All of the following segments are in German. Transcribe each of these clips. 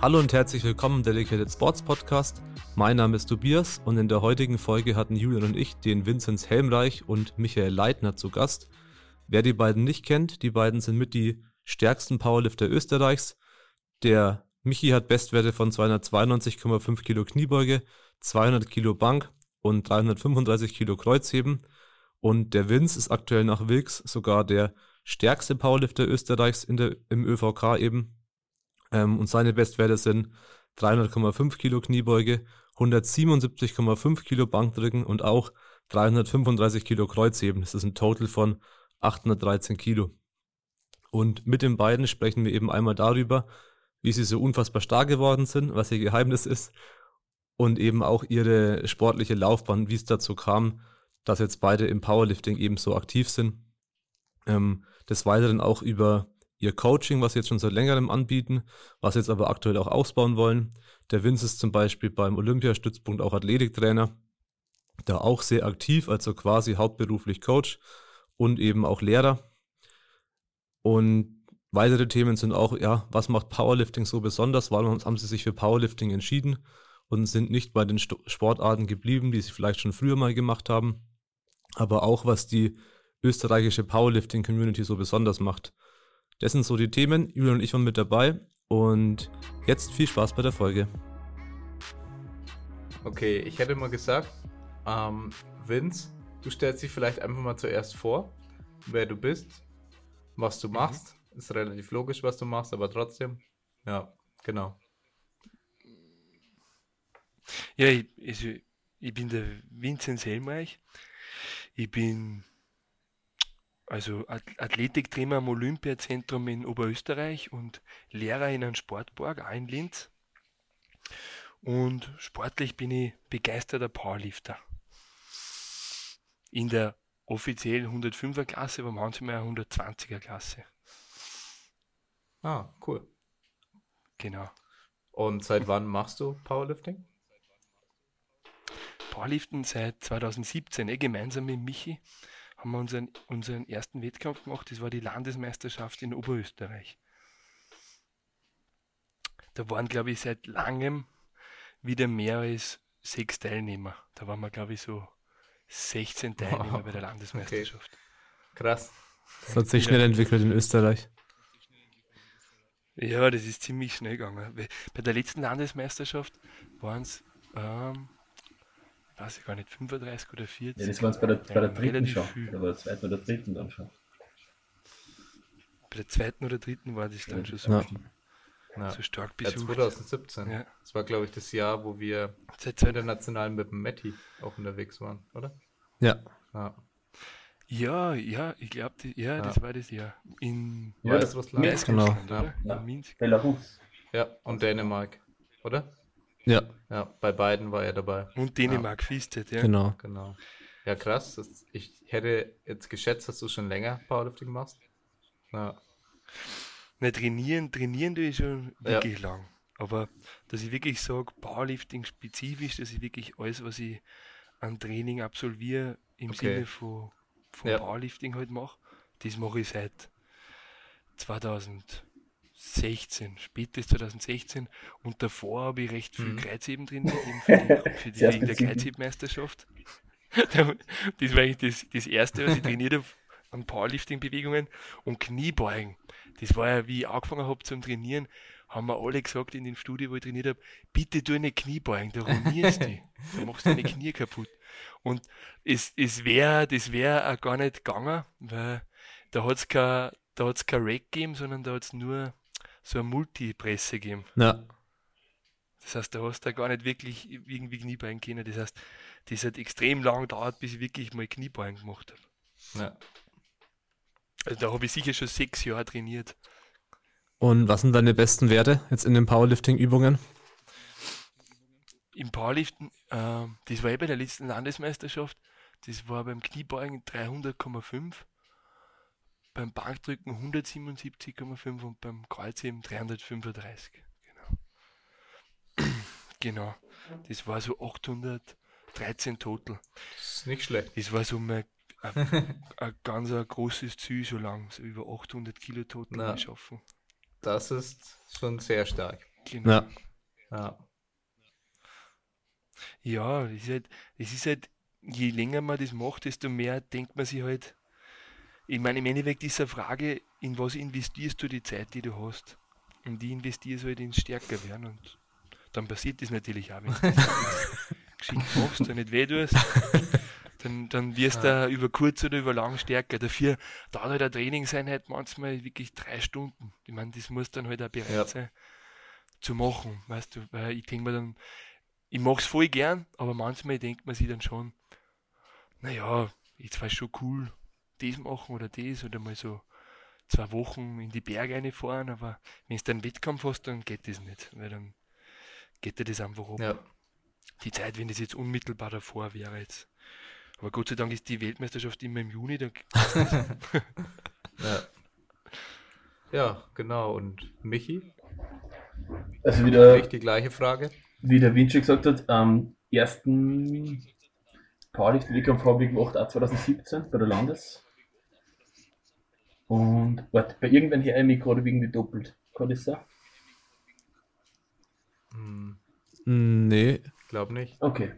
Hallo und herzlich willkommen im Dedicated Sports Podcast. Mein Name ist Tobias und in der heutigen Folge hatten Julian und ich den Vinzenz Helmreich und Michael Leitner zu Gast. Wer die beiden nicht kennt, die beiden sind mit die stärksten Powerlifter Österreichs. Der Michi hat Bestwerte von 292,5 Kilo Kniebeuge, 200 Kilo Bank und 335 Kilo Kreuzheben. Und der Vince ist aktuell nach Wilks sogar der stärkste Powerlifter Österreichs in der, im ÖVK eben ähm, und seine Bestwerte sind 300,5 Kilo Kniebeuge, 177,5 Kilo Bankdrücken und auch 335 Kilo Kreuzheben. Das ist ein Total von 813 Kilo. Und mit den beiden sprechen wir eben einmal darüber, wie sie so unfassbar stark geworden sind, was ihr Geheimnis ist und eben auch ihre sportliche Laufbahn, wie es dazu kam, dass jetzt beide im Powerlifting eben so aktiv sind. Ähm, des Weiteren auch über ihr Coaching, was sie jetzt schon seit längerem anbieten, was sie jetzt aber aktuell auch ausbauen wollen. Der Vince ist zum Beispiel beim Olympiastützpunkt auch Athletiktrainer, da auch sehr aktiv, also quasi hauptberuflich Coach und eben auch Lehrer. Und weitere Themen sind auch, ja, was macht Powerlifting so besonders? Warum haben sie sich für Powerlifting entschieden und sind nicht bei den Sportarten geblieben, die sie vielleicht schon früher mal gemacht haben? Aber auch, was die österreichische Powerlifting-Community so besonders macht. Das sind so die Themen. Julian und ich waren mit dabei. Und jetzt viel Spaß bei der Folge. Okay, ich hätte mal gesagt, ähm, Vince, du stellst dich vielleicht einfach mal zuerst vor, wer du bist, was du machst. Mhm. Ist relativ logisch, was du machst, aber trotzdem. Ja, genau. Ja, ich, also, ich bin der Vinzenz Helmreich. Ich bin also Athletiktrainer am Olympiazentrum in Oberösterreich und Lehrer in einem Sportpark, auch in Linz. Und sportlich bin ich begeisterter Powerlifter. In der offiziellen 105er Klasse, aber manchmal 120er Klasse. Ah, cool. Genau. Und seit wann machst du Powerlifting? Powerliften seit 2017, eh, gemeinsam mit Michi haben wir unseren, unseren ersten Wettkampf gemacht. Das war die Landesmeisterschaft in Oberösterreich. Da waren, glaube ich, seit langem wieder mehr als sechs Teilnehmer. Da waren wir, glaube ich, so 16 Teilnehmer wow. bei der Landesmeisterschaft. Okay. Krass. Das hat sich schnell entwickelt in Österreich. Ja, das ist ziemlich schnell gegangen. Bei der letzten Landesmeisterschaft waren es ähm, weiß ich gar nicht, 35 oder 40. Ja, das waren es bei der, bei der dritten schon. Viel. Oder bei der zweiten oder dritten dann schon. Bei der zweiten oder dritten war das dann ja, schon so, ja. ja. so stark besucht. Ja, 2017. Ja. Das war, glaube ich, das Jahr, wo wir Seit international mit dem Matti auch unterwegs waren, oder? Ja. Ja, ja, ja ich glaube, ja, das war das Jahr. In ja, das Russland. Minsk, genau. Oder? Ja. In Minsk. Belarus. Ja, und Dänemark, oder? Ja. Ja, bei beiden war er dabei. Und Dänemark ja. Fiestet, ja. Genau. Genau. Ja, krass. Das, ich hätte jetzt geschätzt, dass du schon länger Powerlifting machst. Ja. Na, trainieren, trainieren tue ich schon wirklich ja. lang. Aber dass ich wirklich sage, Powerlifting spezifisch, dass ich wirklich alles, was ich an Training absolviere, im okay. Sinne von, von ja. Powerlifting halt mache, das mache ich seit 2000. 16, spätes 2016 und davor habe ich recht viel mhm. Kreuzheben trainiert, eben für die, für die wegen der Kreuzhebmeisterschaft. das war eigentlich das, das erste, was ich trainiert habe an Powerlifting-Bewegungen und Kniebeugen. Das war ja, wie ich angefangen habe zum Trainieren, haben wir alle gesagt in dem Studio, wo ich trainiert habe, bitte tu eine Kniebeugen, da ruinierst du, da machst du deine Knie kaputt. Und es, es wäre, das wäre auch gar nicht gegangen, weil da hat es kein, da hat's kein Rack gegeben, sondern da hat es nur so eine Multipresse geben. Ja. Das heißt, da hast du gar nicht wirklich irgendwie Kniebein können. Das heißt, das hat extrem lang gedauert, bis ich wirklich mal Kniebein gemacht habe. Ja. Also da habe ich sicher schon sechs Jahre trainiert. Und was sind deine besten Werte jetzt in den Powerlifting-Übungen? Im Powerliften, äh, das war eh bei der letzten Landesmeisterschaft, das war beim Kniebeugen 300,5 beim Bankdrücken 177,5 und beim Kreuzheben 335. Genau. genau. Das war so 813 Total. Das ist nicht schlecht. Das war so mein, ein, ein ganz ein großes Ziel schon lang, so über 800 Kilo Total schaffen. Das ist schon sehr stark. Genau. Ja. Ja, ja das, ist halt, das ist halt, je länger man das macht, desto mehr denkt man sich halt, ich meine, im Endeffekt ist eine Frage, in was investierst du die Zeit, die du hast? Und die investierst halt ins Stärker werden und dann passiert das natürlich auch, wenn du das geschickt machst und nicht weh tust. Dann, dann wirst du ja. über kurz oder über lang stärker. Dafür dauert halt eine Trainingseinheit manchmal wirklich drei Stunden. Ich meine, das muss dann halt auch bereit ja. sein zu machen, weißt du, weil ich denke mir dann, ich mag es voll gern, aber manchmal denkt man sich dann schon, naja, jetzt war es schon cool, das machen oder das oder mal so zwei Wochen in die Berge reinfahren, aber wenn du einen Wettkampf hast, dann geht das nicht, weil dann geht dir das einfach ab. Ja. Die Zeit, wenn das jetzt unmittelbar davor wäre jetzt. Aber Gott sei Dank ist die Weltmeisterschaft immer im Juni. Dann ja. ja, genau. Und Michi? Also wieder die gleiche Frage. Wie der Vinci gesagt hat, am ersten Powerlift-Wettkampf habe ich gemacht, auch 2017 bei der Landes. Und warte, bei irgendwann her mich gerade irgendwie doppelt. Kann das sein? Hm. Nee. Glaub nicht. Okay.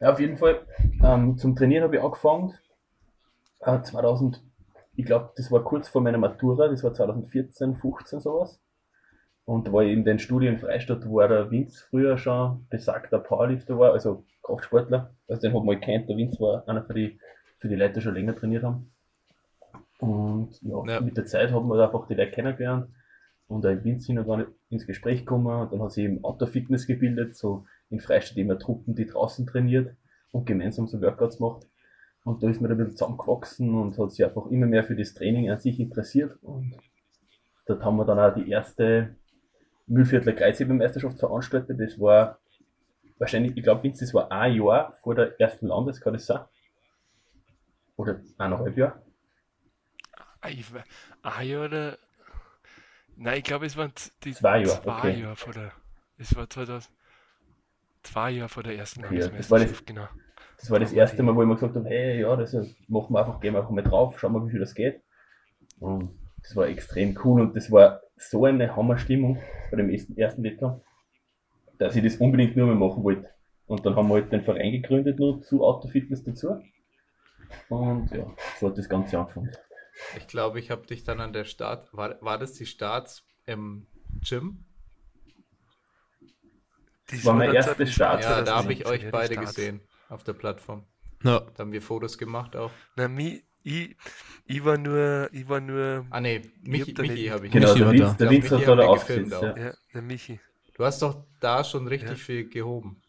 Ja, auf jeden Fall. Ähm, zum Trainieren habe ich angefangen. Äh, 2000, ich glaube, das war kurz vor meiner Matura, das war 2014, 15 sowas. Und da war ich in den Studien Freistadt, wo der Vince früher schon besagter Powerlifter war, also Kraftsportler. Also den hat man gekannt, der Vince war einer für die, für die Leute, die schon länger trainiert haben. Und ja, ja. mit der Zeit haben wir einfach die Leute kennengelernt und ein Vince sind dann ins Gespräch gekommen und dann hat sich eben Outdoor-Fitness gebildet, so in Freistadt immer Truppen, die draußen trainiert und gemeinsam so Workouts macht. Und da ist man dann ein bisschen zusammengewachsen und hat sich einfach immer mehr für das Training an sich interessiert. Und dort haben wir dann auch die erste Mühlviertler Kreuzhebermeisterschaft veranstaltet. Das war wahrscheinlich, ich glaube, das war ein Jahr vor der ersten Landes, kann das sein? Oder eineinhalb Jahre? Ein Jahr oder. Nein, ich glaube, es waren die zwei Jahre. Zwei okay. Jahre vor der. Es war 2000 zwei Jahre vor der ersten okay, das war das, genau. Das war das erste Mal, wo ich mir gesagt habe, hey, ja, das machen wir einfach, gehen wir einfach mal drauf, schauen wir, wie viel das geht. Und das war extrem cool und das war so eine Hammerstimmung bei dem ersten, Wettkampf, dass ich das unbedingt nur mehr machen wollte. Und dann haben wir halt den Verein gegründet, nur zu Autofitness dazu. Und ja, so hat das Ganze angefangen. Ich glaube, ich habe dich dann an der Start, war, war das die Starts im Gym? Das war mein erster Start. Ja, da habe ich euch beide Start. gesehen auf der Plattform. Ja. Da haben wir Fotos gemacht auch. Na, mi, ich, ich war nur, ich war nur. Ah ne, Michi, Michi habe ich. Genau, Michi der, der Vince hat da. Ja. ja, der Michi. Du hast doch da schon richtig ja. viel gehoben.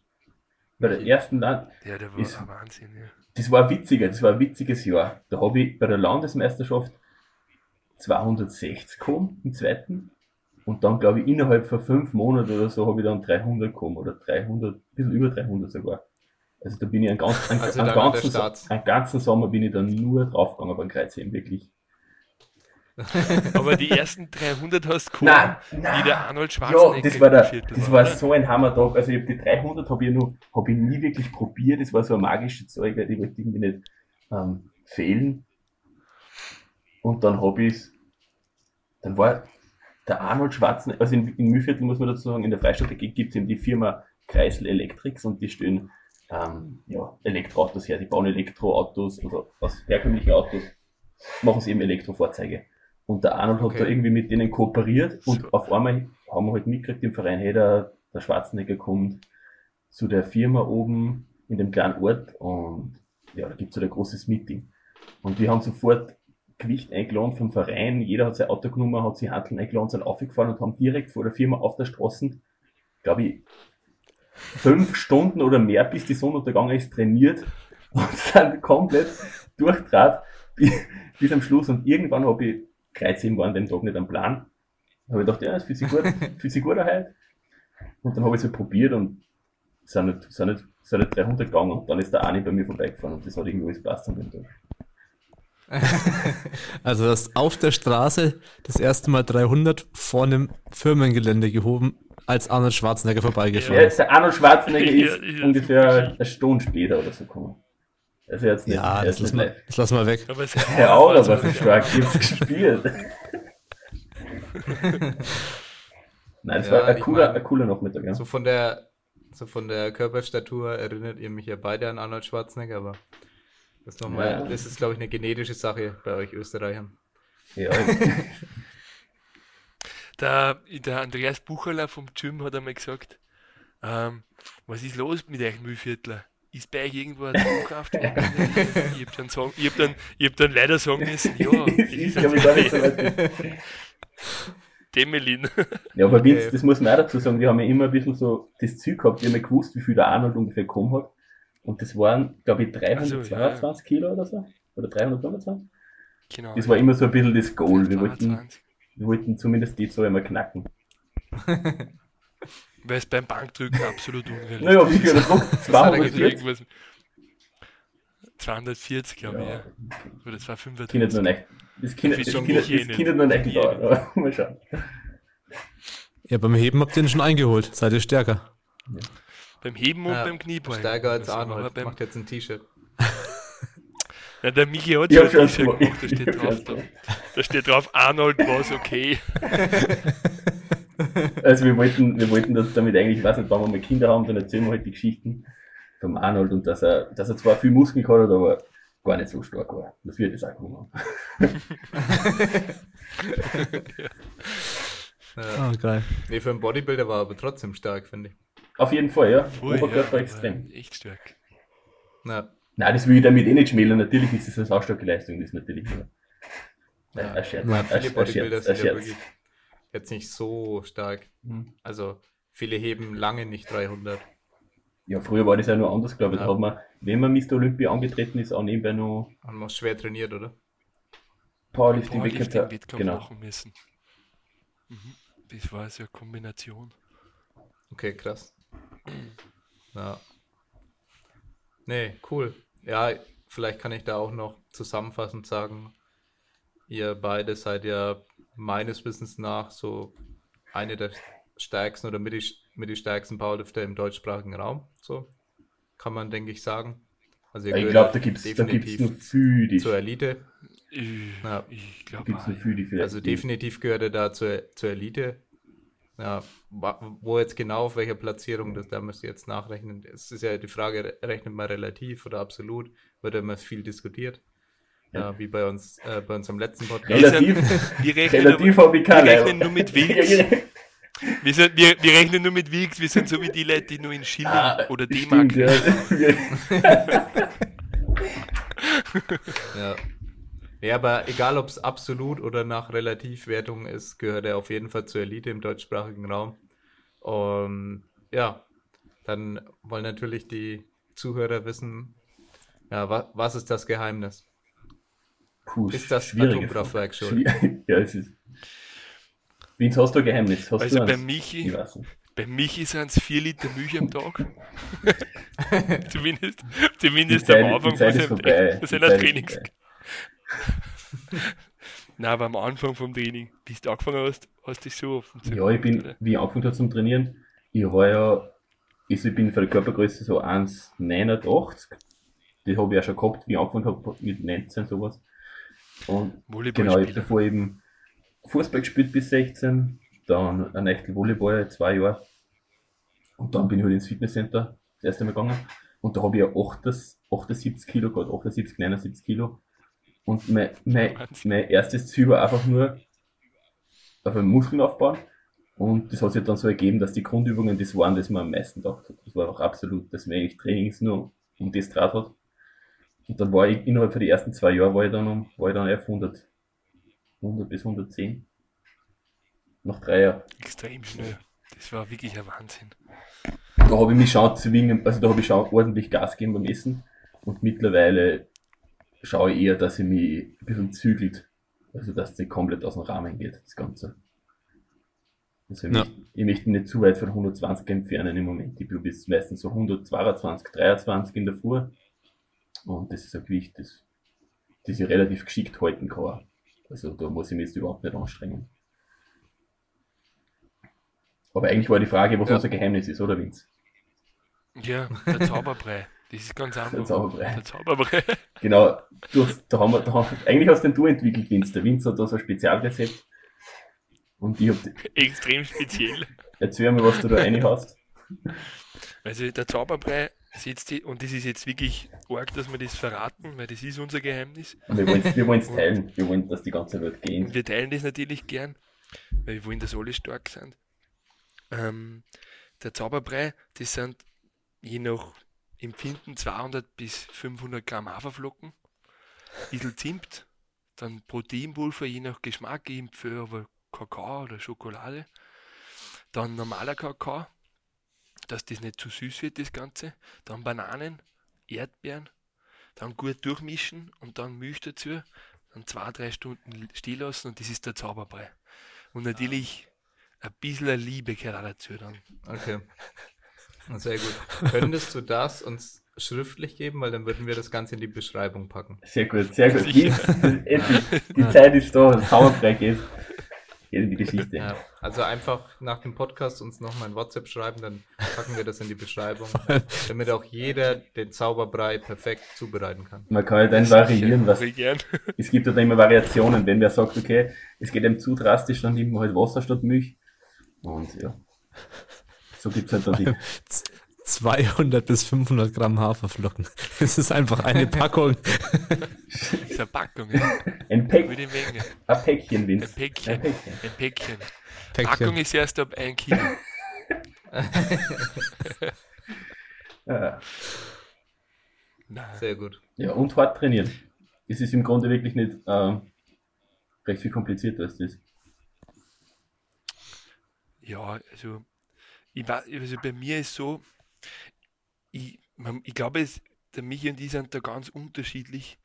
Bei der ersten Land. Ja, der war ist, Wahnsinn, ja. Das war witziger, das war ein witziges Jahr. Da habe ich bei der Landesmeisterschaft 260 gekommen im zweiten und dann, glaube ich, innerhalb von fünf Monaten oder so habe ich dann 300 gekommen oder 300, ein bisschen über 300 sogar. Also da bin ich einen, ganz, einen, also einen, ganzen, einen ganzen Sommer bin ich dann nur draufgegangen beim Kreuzheben, wirklich. Aber die ersten 300 hast du gekommen, wie der Arnold Schwarzenegger. Ja, das war, der, das war, so ein Hammertag. Also ich habe die 300 habe ich, noch, hab ich nie wirklich probiert. Das war so ein magisches Zeug, die wollte irgendwie nicht ähm, fehlen. Und dann habe ich dann war der Arnold Schwarzenegger, also in, in Mühlviertel muss man dazu sagen, in der Freistadt gibt es eben die Firma Kreisel Electrics und die stellen ähm, ja, Elektroautos her, die bauen Elektroautos, also aus herkömmlichen Autos machen sie eben Elektrofahrzeuge. Und der Arnold okay. hat da irgendwie mit denen kooperiert und so. auf einmal haben wir halt mitgekriegt im Verein, hey, der, der Schwarzenegger kommt zu der Firma oben in dem kleinen Ort und ja, da gibt es so ein großes Meeting. Und wir haben sofort Gewicht eingeladen vom Verein, jeder hat sein Auto genommen, hat sich Handeln eingeladen, sind aufgefahren und haben direkt vor der Firma auf der Straße, glaube ich, fünf Stunden oder mehr, bis die Sonne untergegangen ist, trainiert und sind komplett durchdraht bis, bis am Schluss. Und irgendwann habe ich, Kreuzheben war an dem Tag nicht am Plan, habe ich gedacht, ja, es fühlt sich gut, fühlt sich gut heute. Und dann habe ich es halt probiert und sind nicht, sind, nicht, sind nicht 300 gegangen und dann ist der Ani bei mir vorbeigefahren und das hat irgendwie alles passt an dem Tag. also das auf der Straße das erste Mal 300 vor einem Firmengelände gehoben, als Arnold Schwarzenegger vorbeigefahren ist. Ja, der Arnold Schwarzenegger ist ungefähr eine Stunde später oder so gekommen. Also jetzt nicht, ja, das lassen, wir, das lassen wir weg. Aber was ist stark, ich hab's gespielt. Nein, das ja, war ein cooler, mein, ein cooler Nachmittag, ja. So von der, so von der Körperstatur erinnert ihr mich ja beide an Arnold Schwarzenegger, aber das, noch mal, ja. das ist, glaube ich, eine genetische Sache bei euch Österreichern. Ja. der, der Andreas Bucherler vom Gym hat einmal gesagt, ähm, was ist los mit euch Müllviertler? Ist bei euch irgendwo ein Zugkraft? ich habe dann, sagen, hab dann, hab dann leider sagen müssen, ja, ich glaube gar nicht so weit. Demelin. Ja, aber Vince, das muss man auch dazu sagen, wir haben ja immer ein bisschen so das Ziel gehabt, wir haben ja gewusst, wie viel der Arnold ungefähr gekommen hat. Und das waren, glaube ich, 322 also, ja. Kilo oder so. Oder 325. Genau. Das war immer so ein bisschen das Goal. Wir wollten, wir wollten zumindest die zwei einmal knacken. Weil es beim Bankdrücken absolut unrealistisch ist. Naja, wie viel der Druck? 240? 240, glaube ich, ja. Oder das war 35. Kindet nur nicht. Das kindet, das das kindet nur nicht da. Mal schauen. Ja, beim Heben habt ihr ihn schon eingeholt. Seid ihr stärker? Ja. Beim Heben und ja, beim Kniebeugen. Stärker als Arnold. Beim... Macht jetzt ein T-Shirt. Ja, der Michi hat schon ein T-Shirt gemacht, da steht drauf, da, da steht drauf, Arnold war's okay. Also wir wollten, wir wollten das damit eigentlich, ich weiß nicht, wenn wir mal Kinder haben, dann erzählen wir halt die Geschichten vom Arnold und dass er, dass er zwar viel Muskeln hat, aber gar nicht so stark war. Das wird es auch kommen. ja. Oh, geil. Nee, für einen Bodybuilder war er aber trotzdem stark, finde ich. Auf jeden Fall, ja. Oberkörper ja, extrem. Echt stark. Na. Nein, das will ich damit eh nicht schmälern. Natürlich ist das eine saustarke Leistung, das ist natürlich. Ja, ein Scherz. Ja, viele Bodybuilder sind ja wirklich jetzt nicht so stark. Mhm. Also viele heben lange nicht 300. Ja, früher war das ja nur anders, glaube ich. Ja. Da hat man, wenn man Mr. Olympia angetreten ist, auch nebenbei noch. Man muss schwer trainiert, oder? Powerlifting, Powerlifting Wettkampf genau. machen müssen. Mhm. Das war so eine Kombination. Okay, krass. Ja. Nee, cool. Ja, vielleicht kann ich da auch noch zusammenfassend sagen, ihr beide seid ja meines Wissens nach so eine der stärksten oder mit die, mit die stärksten Powerlifter im deutschsprachigen Raum. So kann man, denke ich, sagen. Also ich glaube, da gibt es da gibt's nur für die. Zur Elite. Ich, ja. ich glaube, also definitiv gehört er da zur, zur Elite. Ja, wo jetzt genau auf welcher Platzierung, das, da müsst ihr jetzt nachrechnen. Es ist ja die Frage, rechnet man relativ oder absolut, wird immer viel diskutiert. Ja, wie bei uns, äh, bei uns am letzten Podcast. Relativ, wir rechnen, relativ nur, wir rechnen nur mit Wilks. Wir, sind, wir, wir rechnen nur mit Wilks, wir sind so wie die Leute, die nur in Schilling ah, oder D-Mark. Ja. ja. Ja, aber egal ob es absolut oder nach Relativwertung ist, gehört er auf jeden Fall zur Elite im deutschsprachigen Raum. Und ja, dann wollen natürlich die Zuhörer wissen, ja, wa was ist das Geheimnis? Puh, ist das Atomkraftwerk schon? ja, es ist. Wie hast du ein Geheimnis? Hast also bei Michi, bei Michi sind es 4 Liter Milch am Tag. zumindest zumindest Zeit, am Anfang von seiner Trainings. Nein, aber am Anfang vom Training, bis du angefangen hast, hast du dich so offen zu Ja, ich bin, oder? wie ich angefangen habe zum Trainieren, ich war ja, ich bin für die Körpergröße so 1,89. Das habe ich ja schon gehabt, wie ich angefangen habe mit 19 sowas. Und genau, ich habe davor eben Fußball gespielt bis 16, dann ein Echtel Volleyball, zwei Jahre. Und dann bin ich halt ins Fitnesscenter das erste Mal gegangen. Und da habe ich ja 78 Kilo gehabt, 78, 79 Kilo. Und mein, mein, mein erstes Ziel war einfach nur auf einen Muskeln aufbauen. Und das hat sich dann so ergeben, dass die Grundübungen das waren, das man am meisten gedacht hat. Das war auch absolut, dass man eigentlich Trainings nur um das draht hat. Und dann war ich innerhalb von den ersten zwei Jahren war ich dann, um, war ich dann auf 100, 100 bis 110. Nach drei Jahren. Extrem schnell. Das war wirklich ein Wahnsinn. Da habe ich mich schon zwingen, also da habe ich schon ordentlich Gas gegeben beim Essen. Und mittlerweile schaue ich eher, dass ich mich ein bisschen zügelt. Also, dass es nicht komplett aus dem Rahmen geht, das Ganze. Also, ich, ja. möchte, ich möchte nicht zu weit von 120 entfernen im Moment. Ich bin bis meistens so 122, 23 in der Früh. Und das ist ein Gewicht, das, das ich relativ geschickt halten kann. Also, da muss ich mich jetzt überhaupt nicht anstrengen. Aber eigentlich war die Frage, was ja. unser Geheimnis ist, oder Vince? Ja, der Zauberbrei. Das ist ganz einfach. Der Zauberbrei. Der Zauberbrei. Genau. Du hast, da haben wir, da haben, eigentlich hast den du entwickelt, Vince. Der Vince hat da so ein Spezialrezept. Und ich hab. Extrem speziell. Erzähl mir, was du da rein hast. Also der Zauberbrei die, und das ist jetzt wirklich arg, dass wir das verraten, weil das ist unser Geheimnis. Wir wollen es teilen. Wir wollen, dass die ganze Welt gehen. Wir teilen das natürlich gern, weil wir wollen, dass alle stark sind. Ähm, der Zauberbrei, das sind je nach Empfinden 200 bis 500 Gramm Haferflocken, ein bisschen Zimt, dann Proteinpulver, je nach Geschmack, ich empfehle aber Kakao oder Schokolade, dann normaler Kakao, dass das nicht zu süß wird, das Ganze, dann Bananen, Erdbeeren, dann gut durchmischen und dann Milch dazu, dann zwei, drei Stunden stehen lassen und das ist der Zauberbrei. Und natürlich ein bisschen Liebe gehört dazu dann. Okay. Sehr gut. Könntest du das uns schriftlich geben, weil dann würden wir das Ganze in die Beschreibung packen. Sehr gut, sehr gut. Die, die Zeit ist da, das Zauberbrei geht. In die Geschichte. Ja, also einfach nach dem Podcast uns nochmal ein WhatsApp schreiben, dann packen wir das in die Beschreibung, damit auch jeder den Zauberbrei perfekt zubereiten kann. Man kann halt dann variieren, was. Es gibt halt immer Variationen, wenn wer sagt, okay, es geht ihm zu drastisch, dann nimmt man halt Wasser statt Milch. Und ja. So gibt es halt dann die. 200 bis 500 Gramm Haferflocken. Das ist einfach eine Packung. Das ist eine Packung, ja. Ein, Päck ein Päckchen, Vince. Ein Päckchen. Ein Päckchen. Ein Päckchen. Päckchen. Packung ist erst ab 1 Kilo. ja. Sehr gut. Ja, und hart trainieren. Es ist im Grunde wirklich nicht ähm, recht viel komplizierter als das. Ja, also ich war, also bei mir ist so, ich, ich glaube, es, der Michi und ich sind da ganz unterschiedliche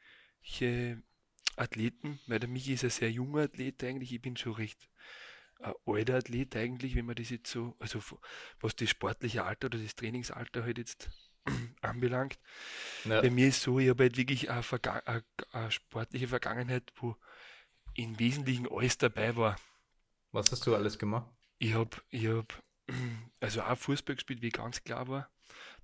Athleten, weil der Michi ist ein sehr junger Athlet eigentlich, ich bin schon recht ein alter Athlet eigentlich, wenn man das jetzt so, also was das sportliche Alter oder das Trainingsalter halt jetzt anbelangt. Ja. Bei mir ist so, ich habe halt wirklich eine, eine, eine sportliche Vergangenheit, wo im Wesentlichen alles dabei war. Was hast du alles gemacht? Ich habe ich hab also auch Fußball gespielt, wie ganz klar war.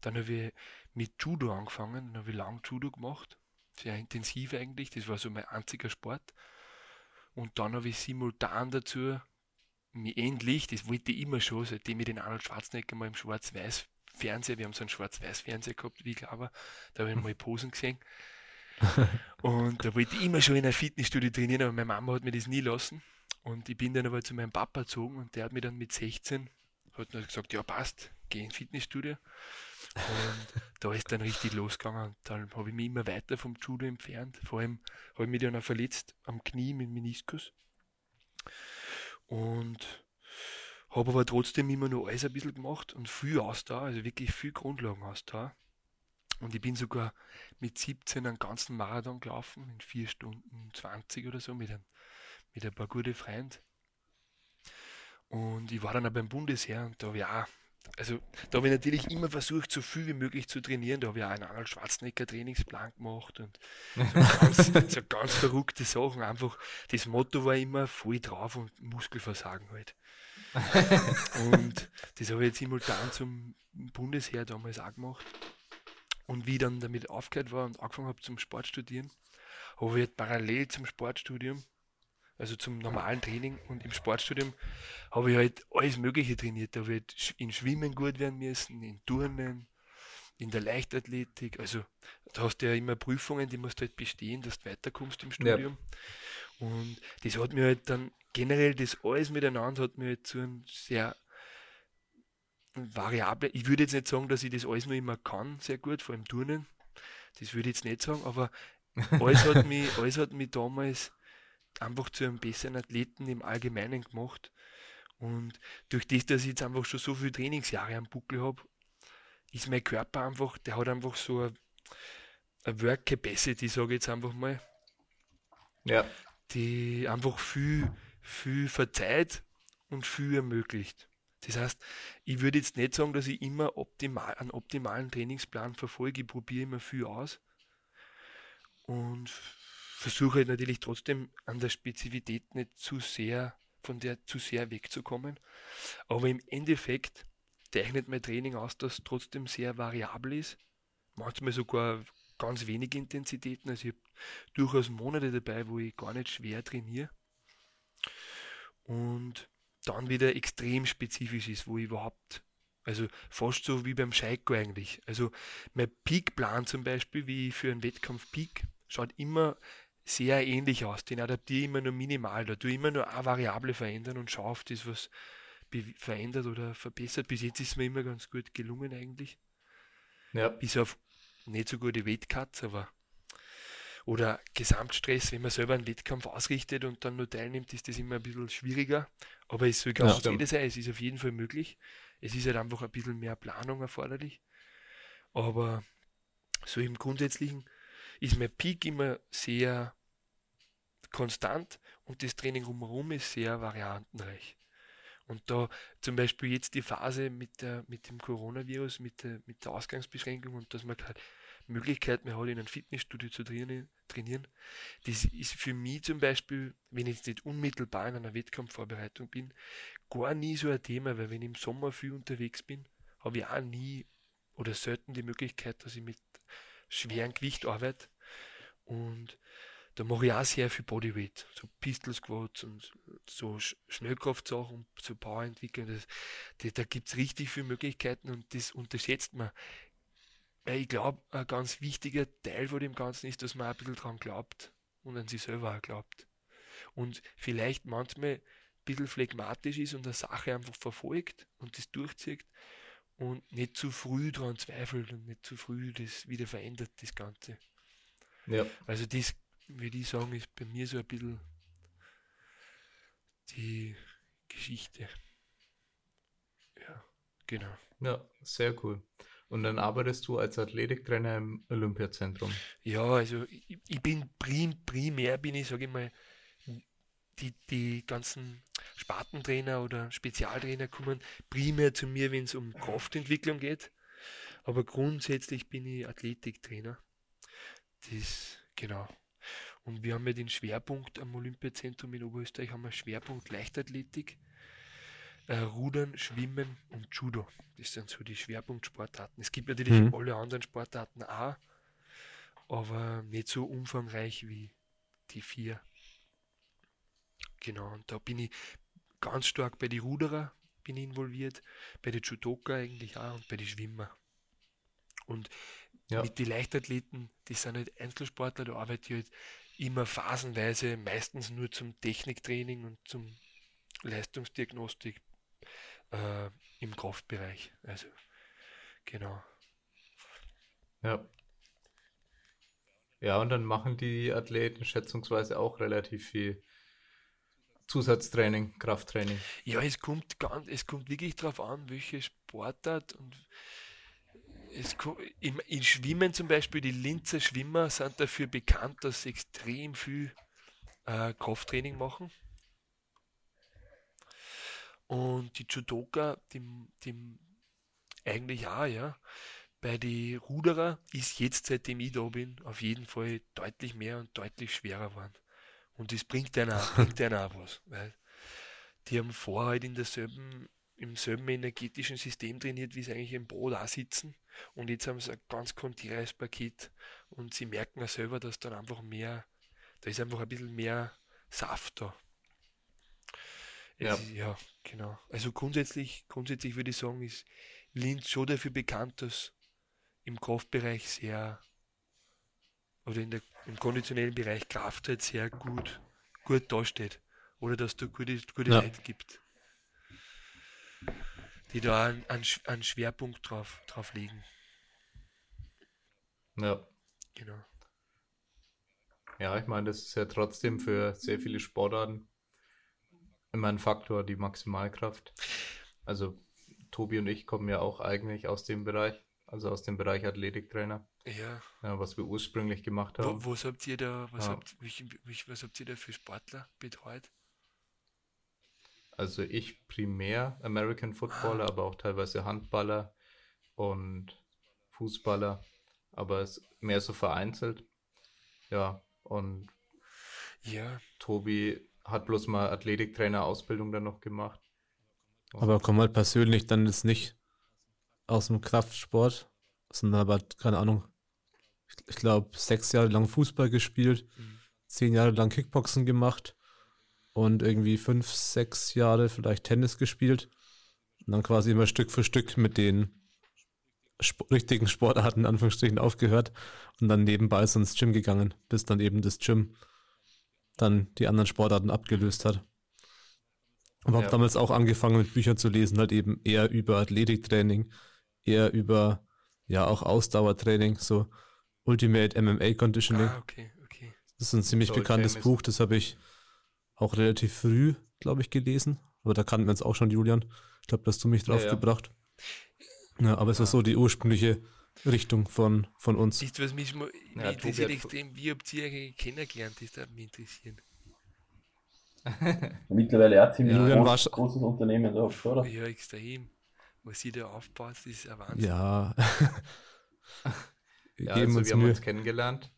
Dann habe ich mit Judo angefangen, dann habe ich lang Judo gemacht, sehr intensiv eigentlich, das war so mein einziger Sport. Und dann habe ich simultan dazu mir endlich, das wollte ich immer schon, seitdem ich den Arnold Schwarzenegger mal im Schwarz-Weiß Fernseher, wir haben so einen Schwarz-Weiß-Fernseher gehabt, wie ich glaube, da habe ich mal Posen gesehen. und da wollte ich immer schon in einem Fitnessstudio trainieren, aber meine Mama hat mir das nie lassen. Und ich bin dann aber zu meinem Papa gezogen und der hat mir dann mit 16 hat dann gesagt, ja passt, geh ins Fitnessstudio. Und da ist dann richtig losgegangen. Und dann habe ich mich immer weiter vom Judo entfernt. Vor allem habe ich mich dann auch verletzt am Knie mit Meniskus. Und habe aber trotzdem immer noch alles ein bisschen gemacht und viel Ausdauer, also wirklich viel Grundlagen Ausdauer. Und ich bin sogar mit 17 einen ganzen Marathon gelaufen, in 4 Stunden 20 oder so, mit ein, mit ein paar guten Freunden. Und ich war dann auch beim Bundesheer und da habe ich auch, also da habe ich natürlich immer versucht, so viel wie möglich zu trainieren. Da habe ich auch einen Arnold Schwarzenegger Trainingsplan gemacht und so ganz, so ganz verrückte Sachen. Einfach, das Motto war immer voll drauf und Muskelversagen halt. und das habe ich jetzt simultan zum Bundesheer damals auch gemacht. Und wie ich dann damit aufgehört war und angefangen habe zum Sport studieren, habe ich halt parallel zum Sportstudium also zum normalen Training und im Sportstudium habe ich halt alles Mögliche trainiert. Da habe ich halt in Schwimmen gut werden müssen, in Turnen, in der Leichtathletik. Also da hast du ja immer Prüfungen, die musst du halt bestehen, dass du weiterkommst im Studium. Ja. Und das hat mir halt dann generell das alles miteinander hat mir halt zu einem sehr variable. Ich würde jetzt nicht sagen, dass ich das alles nur immer kann, sehr gut, vor allem Turnen. Das würde ich jetzt nicht sagen, aber alles hat mich, alles hat mich damals einfach zu einem besseren Athleten im Allgemeinen gemacht. Und durch das, dass ich jetzt einfach schon so viele Trainingsjahre am Buckel habe, ist mein Körper einfach, der hat einfach so eine, eine Work Capacity, sage ich jetzt einfach mal. Ja. Die einfach viel, viel verzeiht und viel ermöglicht. Das heißt, ich würde jetzt nicht sagen, dass ich immer optimal, einen optimalen Trainingsplan verfolge, ich probiere immer viel aus. Und versuche natürlich trotzdem an der Spezifität nicht zu sehr, von der zu sehr wegzukommen. Aber im Endeffekt zeichnet mein Training aus, dass trotzdem sehr variabel ist, manchmal sogar ganz wenig Intensitäten. Also ich habe durchaus Monate dabei, wo ich gar nicht schwer trainiere. Und dann wieder extrem spezifisch ist, wo ich überhaupt, also fast so wie beim Scheiko eigentlich. Also mein Peakplan zum Beispiel, wie für einen Wettkampf Peak, schaut immer sehr ähnlich aus. Den adaptiere ich immer nur minimal. Da tue ich immer nur eine Variable verändern und schaue auf das, was verändert oder verbessert. Bis jetzt ist mir immer ganz gut gelungen eigentlich. Ja. Bis auf nicht so gute Wettcuts, aber oder Gesamtstress, wenn man selber einen Wettkampf ausrichtet und dann nur teilnimmt, ist das immer ein bisschen schwieriger. Aber es soll ganz ja, sein, es ist auf jeden Fall möglich. Es ist halt einfach ein bisschen mehr Planung erforderlich. Aber so im Grundsätzlichen ist mein Peak immer sehr konstant und das Training drumherum ist sehr variantenreich. Und da zum Beispiel jetzt die Phase mit, der, mit dem Coronavirus, mit der, mit der Ausgangsbeschränkung und dass man keine Möglichkeit mehr hat, in einem Fitnessstudio zu trainieren, trainieren, das ist für mich zum Beispiel, wenn ich jetzt nicht unmittelbar in einer Wettkampfvorbereitung bin, gar nie so ein Thema, weil wenn ich im Sommer viel unterwegs bin, habe ich auch nie oder selten die Möglichkeit, dass ich mit schwerem Gewicht arbeite. Und da mache ich auch sehr viel Bodyweight, so Pistol Squats und so Schnellkraftsachen, so Power entwickeln. Das, das, da gibt es richtig viele Möglichkeiten und das unterschätzt man. Ich glaube, ein ganz wichtiger Teil von dem Ganzen ist, dass man ein bisschen dran glaubt und an sich selber auch glaubt. Und vielleicht manchmal ein bisschen phlegmatisch ist und eine Sache einfach verfolgt und das durchzieht und nicht zu früh daran zweifelt und nicht zu früh das wieder verändert, das Ganze. Ja. Also das würde ich sagen, ist bei mir so ein bisschen die Geschichte. Ja, genau. Ja, sehr cool. Und dann arbeitest du als Athletiktrainer im Olympiazentrum. Ja, also ich, ich bin prim, primär, bin ich, sage ich mal, die, die ganzen Spartentrainer oder Spezialtrainer kommen primär zu mir, wenn es um Kraftentwicklung geht. Aber grundsätzlich bin ich Athletiktrainer. Das, genau. Und wir haben ja den Schwerpunkt am Olympiazentrum in Oberösterreich, haben wir Schwerpunkt Leichtathletik, äh, Rudern, Schwimmen und Judo. Das sind so die Schwerpunktsportarten. Es gibt natürlich mhm. alle anderen Sportarten auch, aber nicht so umfangreich wie die vier. Genau, und da bin ich ganz stark bei den Ruderer bin involviert, bei den Judoka eigentlich auch und bei den Schwimmer. Und ja. mit den Leichtathleten, die sind halt Einzelsportler, da arbeite ich halt immer phasenweise, meistens nur zum Techniktraining und zum Leistungsdiagnostik äh, im Kraftbereich. Also, genau. Ja. Ja, und dann machen die Athleten schätzungsweise auch relativ viel Zusatztraining, Krafttraining. Ja, es kommt, ganz, es kommt wirklich darauf an, welche Sportart und es, im, im Schwimmen zum Beispiel, die Linzer Schwimmer sind dafür bekannt, dass sie extrem viel äh, Krafttraining machen. Und die Judoka, dem, dem eigentlich auch, ja. Bei den Ruderer ist jetzt, seitdem ich da bin, auf jeden Fall deutlich mehr und deutlich schwerer geworden. Und das bringt einer, bringt einer auch was. Weil die haben vorher halt in derselben, im selben energetischen System trainiert, wie sie eigentlich im Boot auch sitzen. Und jetzt haben sie ein ganz kontrieres Paket und sie merken ja selber, dass dann einfach mehr, da ist einfach ein bisschen mehr Saft da. Ja. Ist, ja, genau. Also grundsätzlich, grundsätzlich würde ich sagen, ist Linz schon dafür bekannt, dass im Kraftbereich sehr oder in der, im konditionellen Bereich Kraft halt sehr gut, gut dasteht. Oder dass da gute, gute ja. Leute gibt die da einen, einen Schwerpunkt drauf, drauf legen. Ja. Genau. Ja, ich meine, das ist ja trotzdem für sehr viele Sportarten immer ein Faktor, die Maximalkraft. Also Tobi und ich kommen ja auch eigentlich aus dem Bereich, also aus dem Bereich Athletiktrainer. Ja. ja was wir ursprünglich gemacht haben. Wo, was habt ihr da, was, ja. habt, was habt ihr da für Sportler betreut? Also ich primär American Footballer, aber auch teilweise Handballer und Fußballer, aber es mehr so vereinzelt. Ja, und ja. Tobi hat bloß mal Athletiktrainer-Ausbildung dann noch gemacht. Und aber komm halt persönlich dann jetzt nicht aus dem Kraftsport, sind aber, keine Ahnung, ich glaube, sechs Jahre lang Fußball gespielt, mhm. zehn Jahre lang Kickboxen gemacht und irgendwie fünf, sechs Jahre vielleicht Tennis gespielt. Und dann quasi immer Stück für Stück mit den Sp richtigen Sportarten in Anführungsstrichen aufgehört und dann nebenbei so ins Gym gegangen, bis dann eben das Gym dann die anderen Sportarten abgelöst hat. Aber ja. habe damals auch angefangen mit Büchern zu lesen, halt eben eher über Athletiktraining, eher über ja auch Ausdauertraining, so Ultimate MMA Conditioning. Ah, okay, okay. Das ist ein ziemlich so bekanntes Buch, das habe ich auch relativ früh, glaube ich, gelesen. Aber da kannten wir uns auch schon, Julian. Ich glaube, das hast du mich drauf ja, ja. gebracht. Ja, aber es ist so die ursprüngliche Richtung von, von uns. Ist was mich, mich ja, interessiert extrem, wie habt ihr eigentlich kennengelernt? Das würde mich interessieren. Mittlerweile auch ziemlich ja, groß, großes Unternehmen drauf, oder? Ja, extrem. Was sie da aufbaut, ist ein Wahnsinn. Ja. ja also wir haben uns kennengelernt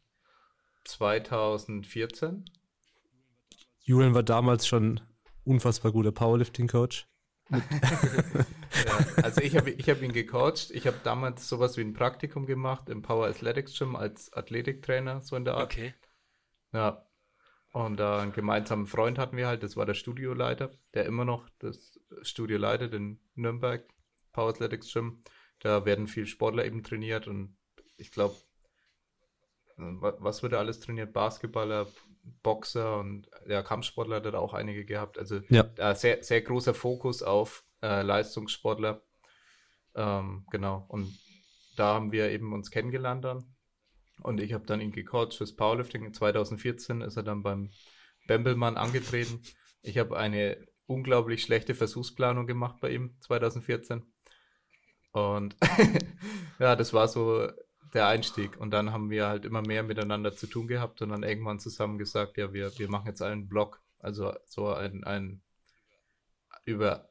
2014. Julian war damals schon unfassbar guter Powerlifting-Coach. ja, also ich habe ich hab ihn gecoacht. Ich habe damals sowas wie ein Praktikum gemacht im Power Athletics Gym als Athletiktrainer, so in der Art. Okay. Ja. Und äh, einen gemeinsamen Freund hatten wir halt, das war der Studioleiter, der immer noch das Studio leitet in Nürnberg, Power Athletics Gym. Da werden viel Sportler eben trainiert und ich glaube, äh, was wird da alles trainiert? Basketballer, Boxer und ja, Kampfsportler hat er auch einige gehabt. Also ja. da sehr, sehr großer Fokus auf äh, Leistungssportler. Ähm, genau. Und da haben wir eben uns kennengelernt dann. Und ich habe dann ihn gecoacht fürs Powerlifting. 2014 ist er dann beim Bembelmann angetreten. Ich habe eine unglaublich schlechte Versuchsplanung gemacht bei ihm 2014. Und ja, das war so der Einstieg. Und dann haben wir halt immer mehr miteinander zu tun gehabt und dann irgendwann zusammen gesagt, ja, wir, wir machen jetzt einen Blog, also so ein, ein über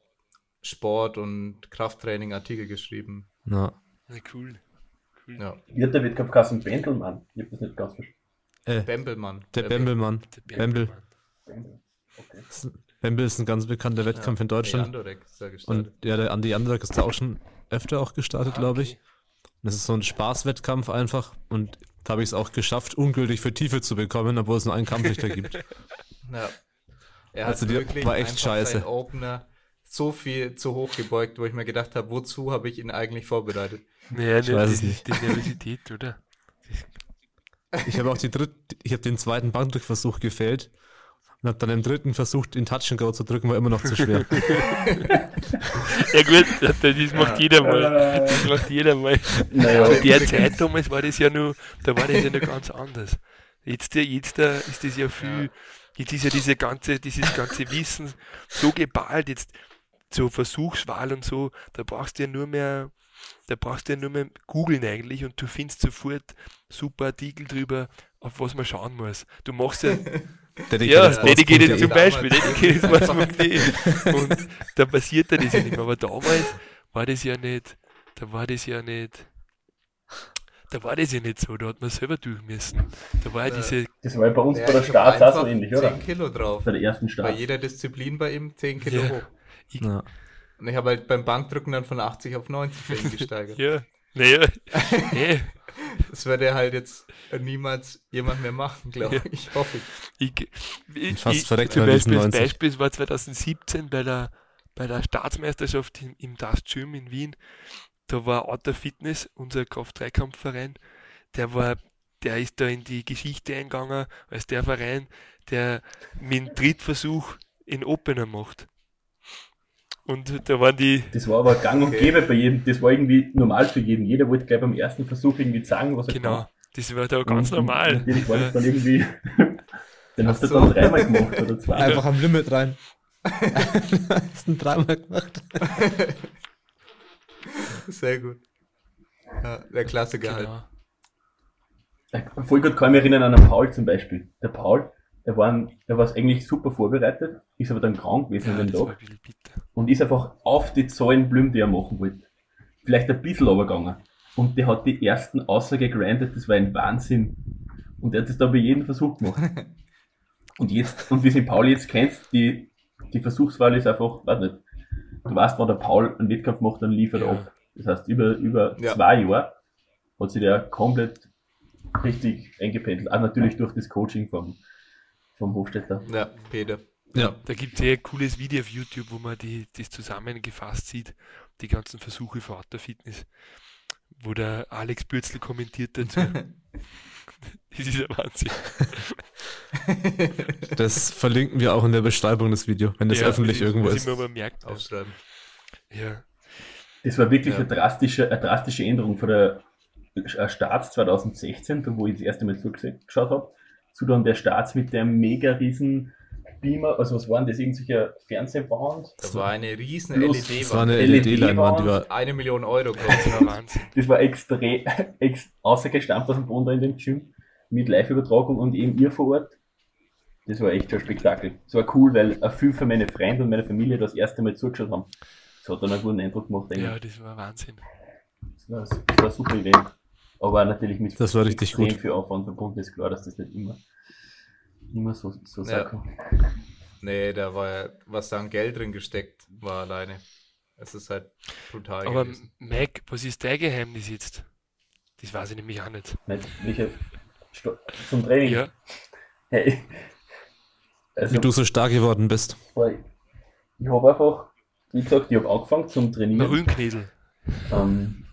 Sport und Krafttraining Artikel geschrieben. Ja. Na cool. cool. Ja. Wie hat der Wettkampf Kassen Bendelmann? Ich habe das nicht ganz verstanden. Äh, Bembelmann. Der Bembelmann. Bembel. Bembel. Okay. Bembel ist ein ganz bekannter Wettkampf ja, in Deutschland. Und ja, der Andi Andorek ist da auch schon öfter auch gestartet, ah, glaube ich. Das ist so ein Spaßwettkampf einfach und da habe ich es auch geschafft, ungültig für Tiefe zu bekommen, obwohl es nur einen Kampfrichter gibt. Ja. Er also die war echt scheiße. Opener so viel zu hoch gebeugt, wo ich mir gedacht habe, wozu habe ich ihn eigentlich vorbereitet? Naja, ich weiß es nicht. Die Nervosität, oder? Ich habe auch die dritte, ich habe den zweiten Bankdrückversuch gefällt und habe dann im dritten versucht, den Touch and Go zu drücken, war immer noch zu schwer. ja gut, das macht jeder mal. Das macht jeder mal. Naja, Aber der Zeit damals war das ja nur, da war das ja noch ganz anders. Jetzt, jetzt ist das ja viel, jetzt ist ja diese ganze, dieses ganze Wissen so geballt, jetzt so Versuchswahl und so, da brauchst du ja nur mehr, da brauchst du ja nur mehr googeln eigentlich und du findest sofort super Artikel drüber, auf was man schauen muss. Du machst ja ja, Dedicated zum Beispiel, Dedicated Und da passiert dann das ja nicht mehr. Aber damals war das ja nicht, da war das ja nicht, da war das ja nicht so, da hat man selber durch müssen. Da war ja diese. Das war ja bei uns ja, bei der Start auch so ähnlich, oder? 10 Kilo drauf. Bei der ersten Start. Bei jeder Disziplin bei ihm 10 Kilo ja. hoch. Ich, ja. Und ich habe halt beim Bankdrücken dann von 80 auf 90 für ihn gesteigert. ja. Naja, nee. Das würde halt jetzt niemals jemand mehr machen, glaube ich. Ich hoffe. Ich, ich, Fast ich, verreckt zum Beispiel, das Beispiel war 2017 bei der, bei der Staatsmeisterschaft im, im Das Gym in Wien. Da war Outer Fitness, unser Kraft-3-Kampfverein, der war, der ist da in die Geschichte eingegangen als der Verein, der mit dem Drittversuch in Opener macht. Und da waren die. Das war aber gang und gäbe bei jedem. Das war irgendwie normal für jeden. Jeder wollte gleich beim ersten Versuch irgendwie sagen, was er genau. kann. Genau. Das war da ganz und, normal. Und natürlich war das dann irgendwie. Den hast du so. dann dreimal gemacht oder zwei. Einfach am Limit rein. hast du dreimal gemacht. Sehr gut. Ja, der Klassiker genau. halt. Voll gut kann ich mich erinnern an den Paul zum Beispiel. Der Paul, der war, der war eigentlich super vorbereitet, ist aber dann krank gewesen ja, an dem Tag. Und ist einfach auf die Zahlen blüm, die er machen wollte. Vielleicht ein bisschen runtergegangen. Und der hat die ersten Aussage gegrindet, das war ein Wahnsinn. Und der hat das dann bei jedem Versuch gemacht. und jetzt, und wie es in Paul jetzt kennst, die, die Versuchswahl ist einfach, weiß nicht, du weißt, wann der Paul einen Wettkampf macht, dann liefert er ja. ab. Das heißt, über, über ja. zwei Jahre hat sich der komplett richtig eingependelt. Auch natürlich durch das Coaching vom, vom Hofstädter. Ja, Peter. Ja. Da gibt es ja ein cooles Video auf YouTube, wo man die, das zusammengefasst sieht, die ganzen Versuche für Outdoor-Fitness, wo der Alex Bürzl kommentiert dazu. das ist ein Wahnsinn. Das verlinken wir auch in der Beschreibung des Videos, wenn das ja, öffentlich das irgendwo ist. Aber merkt, aufschreiben. Ja. Das war wirklich ja. eine, drastische, eine drastische Änderung von der Starts 2016, wo ich das erste Mal zugeschaut habe, zu dann der Starts mit der mega riesen Beamer, also was waren das, irgendwelche Fernsehwand? Das war eine riesen LED-Wand. Das war eine LED-Leinwand, die war eine Million Euro kostet. das war extrem, ex, außergestampft aus dem Boden da in dem Gym, mit Live-Übertragung und eben ihr vor Ort. Das war echt schon ein Spektakel. Das war cool, weil auch viele von meinen Freunden und meiner Familie das erste Mal zugeschaut haben. Das hat dann einen guten Eindruck gemacht. Eigentlich. Ja, das war Wahnsinn. Das war, das war ein super Event. Aber natürlich mit das war richtig extrem gut. viel Aufwand verbunden ist klar, dass das nicht immer immer so, so ja. Nee, da war ja, was da an Geld drin gesteckt war alleine. Es ist halt brutal. Aber gewesen. Mac, was ist dein Geheimnis jetzt? Das weiß ich nämlich auch nicht. Welche, zum Training? Ja. Hey. Also, wie du so stark geworden bist. Ich habe einfach, wie gesagt, ich habe angefangen zum Trainieren. Rühnknädel. Ähm,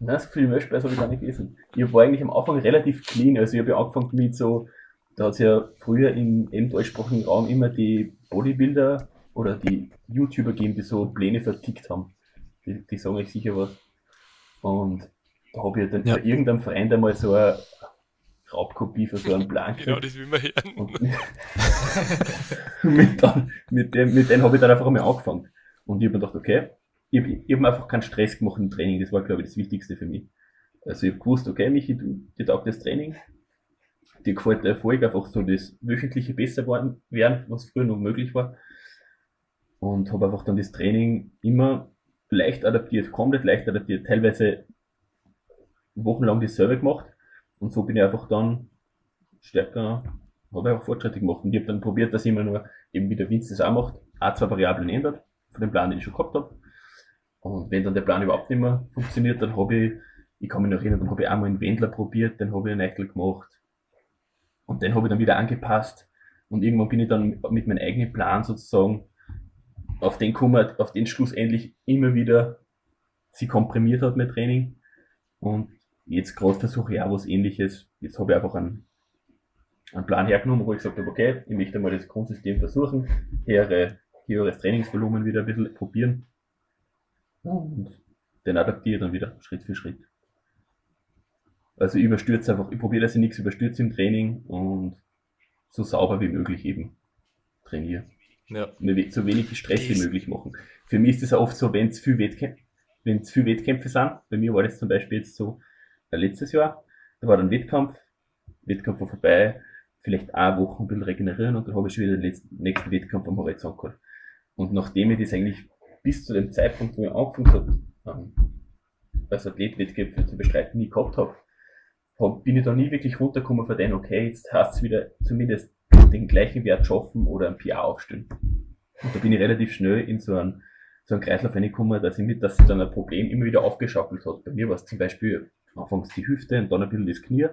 Nein, so viel Mischpreis habe ich gar nicht gelesen. Ich war eigentlich am Anfang relativ clean. Also ich habe ja angefangen mit so da hat es ja früher im, im deutschsprachigen Raum immer die Bodybuilder oder die YouTuber gegeben, die so Pläne vertickt haben. Die, die sagen euch sicher was. Und da habe ich dann ja. bei irgendeinem Verein einmal so eine Raubkopie für so einen Plan Genau, das will man hören. Und mit, dann, mit dem, mit dem habe ich dann einfach einmal angefangen. Und ich habe mir gedacht, okay, ich, ich habe einfach keinen Stress gemacht im Training. Das war, glaube ich, das Wichtigste für mich. Also ich habe gewusst, okay, Michi, du, dir taugt das Training, dir gefällt der Erfolg einfach so das wöchentliche besser werden, was früher noch möglich war. Und habe einfach dann das Training immer leicht adaptiert, komplett leicht adaptiert, teilweise wochenlang dasselbe gemacht. Und so bin ich einfach dann stärker, habe einfach Fortschritte gemacht. Und ich habe dann probiert, dass ich immer nur, eben wie der Vince das auch macht, auch zwei Variablen ändert, von dem Plan, den ich schon gehabt habe. Und wenn dann der Plan überhaupt nicht mehr funktioniert, dann habe ich, ich kann mich noch erinnern, dann habe ich einmal einen Wendler probiert, dann habe ich einen Eichel gemacht, und den habe ich dann wieder angepasst. Und irgendwann bin ich dann mit meinem eigenen Plan sozusagen auf den gekommen, auf den schlussendlich immer wieder sie komprimiert hat mit Training. Und jetzt gerade versuche ich auch was ähnliches. Jetzt habe ich einfach einen, einen Plan hergenommen, wo ich gesagt habe, okay, ich möchte mal das Grundsystem versuchen, höhere, höheres Trainingsvolumen wieder ein bisschen probieren. Und den adaptiere dann wieder Schritt für Schritt. Also ich überstürze einfach, ich probiere, dass ich nichts überstürze im Training und so sauber wie möglich eben trainiere. Ja. So wenig Stress wie möglich machen. Für mich ist es oft so, wenn es viel es viel Wettkämpfe sind, bei mir war das zum Beispiel jetzt so äh, letztes Jahr, da war dann Wettkampf, Wettkampf war vorbei, vielleicht eine Woche ein bisschen regenerieren und dann habe ich schon wieder den letzten, nächsten Wettkampf am Horizont gehabt. Und nachdem ich das eigentlich bis zu dem Zeitpunkt, wo ich angefangen habe, ähm, als Athlet Wettkämpfe zu bestreiten, nie gehabt habe, bin ich da nie wirklich runtergekommen von denen, okay, jetzt hast du wieder zumindest den gleichen Wert schaffen oder ein PR aufstellen. Und da bin ich relativ schnell in so einen, so einen Kreislauf reingekommen, dass ich mit, dass sich dann ein Problem immer wieder aufgeschaukelt hat. Bei mir war es zum Beispiel anfangs die Hüfte und dann ein bisschen das Knie.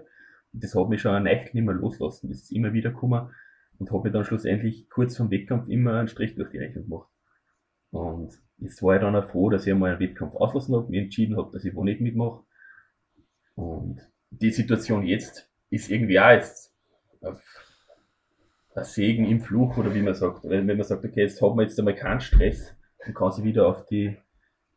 Und das hat mich schon ein Echt nicht mehr loslassen. Das ist immer wieder gekommen und habe mir dann schlussendlich kurz vom Wettkampf immer einen Strich durch die Rechnung gemacht. Und jetzt war ich dann auch froh, dass ich einmal einen Wettkampf auslassen habe, mir entschieden habe, dass ich wo nicht mitmache. Und die Situation jetzt ist irgendwie auch jetzt ein Segen im Fluch oder wie man sagt. Wenn, man sagt, okay, jetzt haben wir jetzt einmal keinen Stress und kann sich wieder auf die,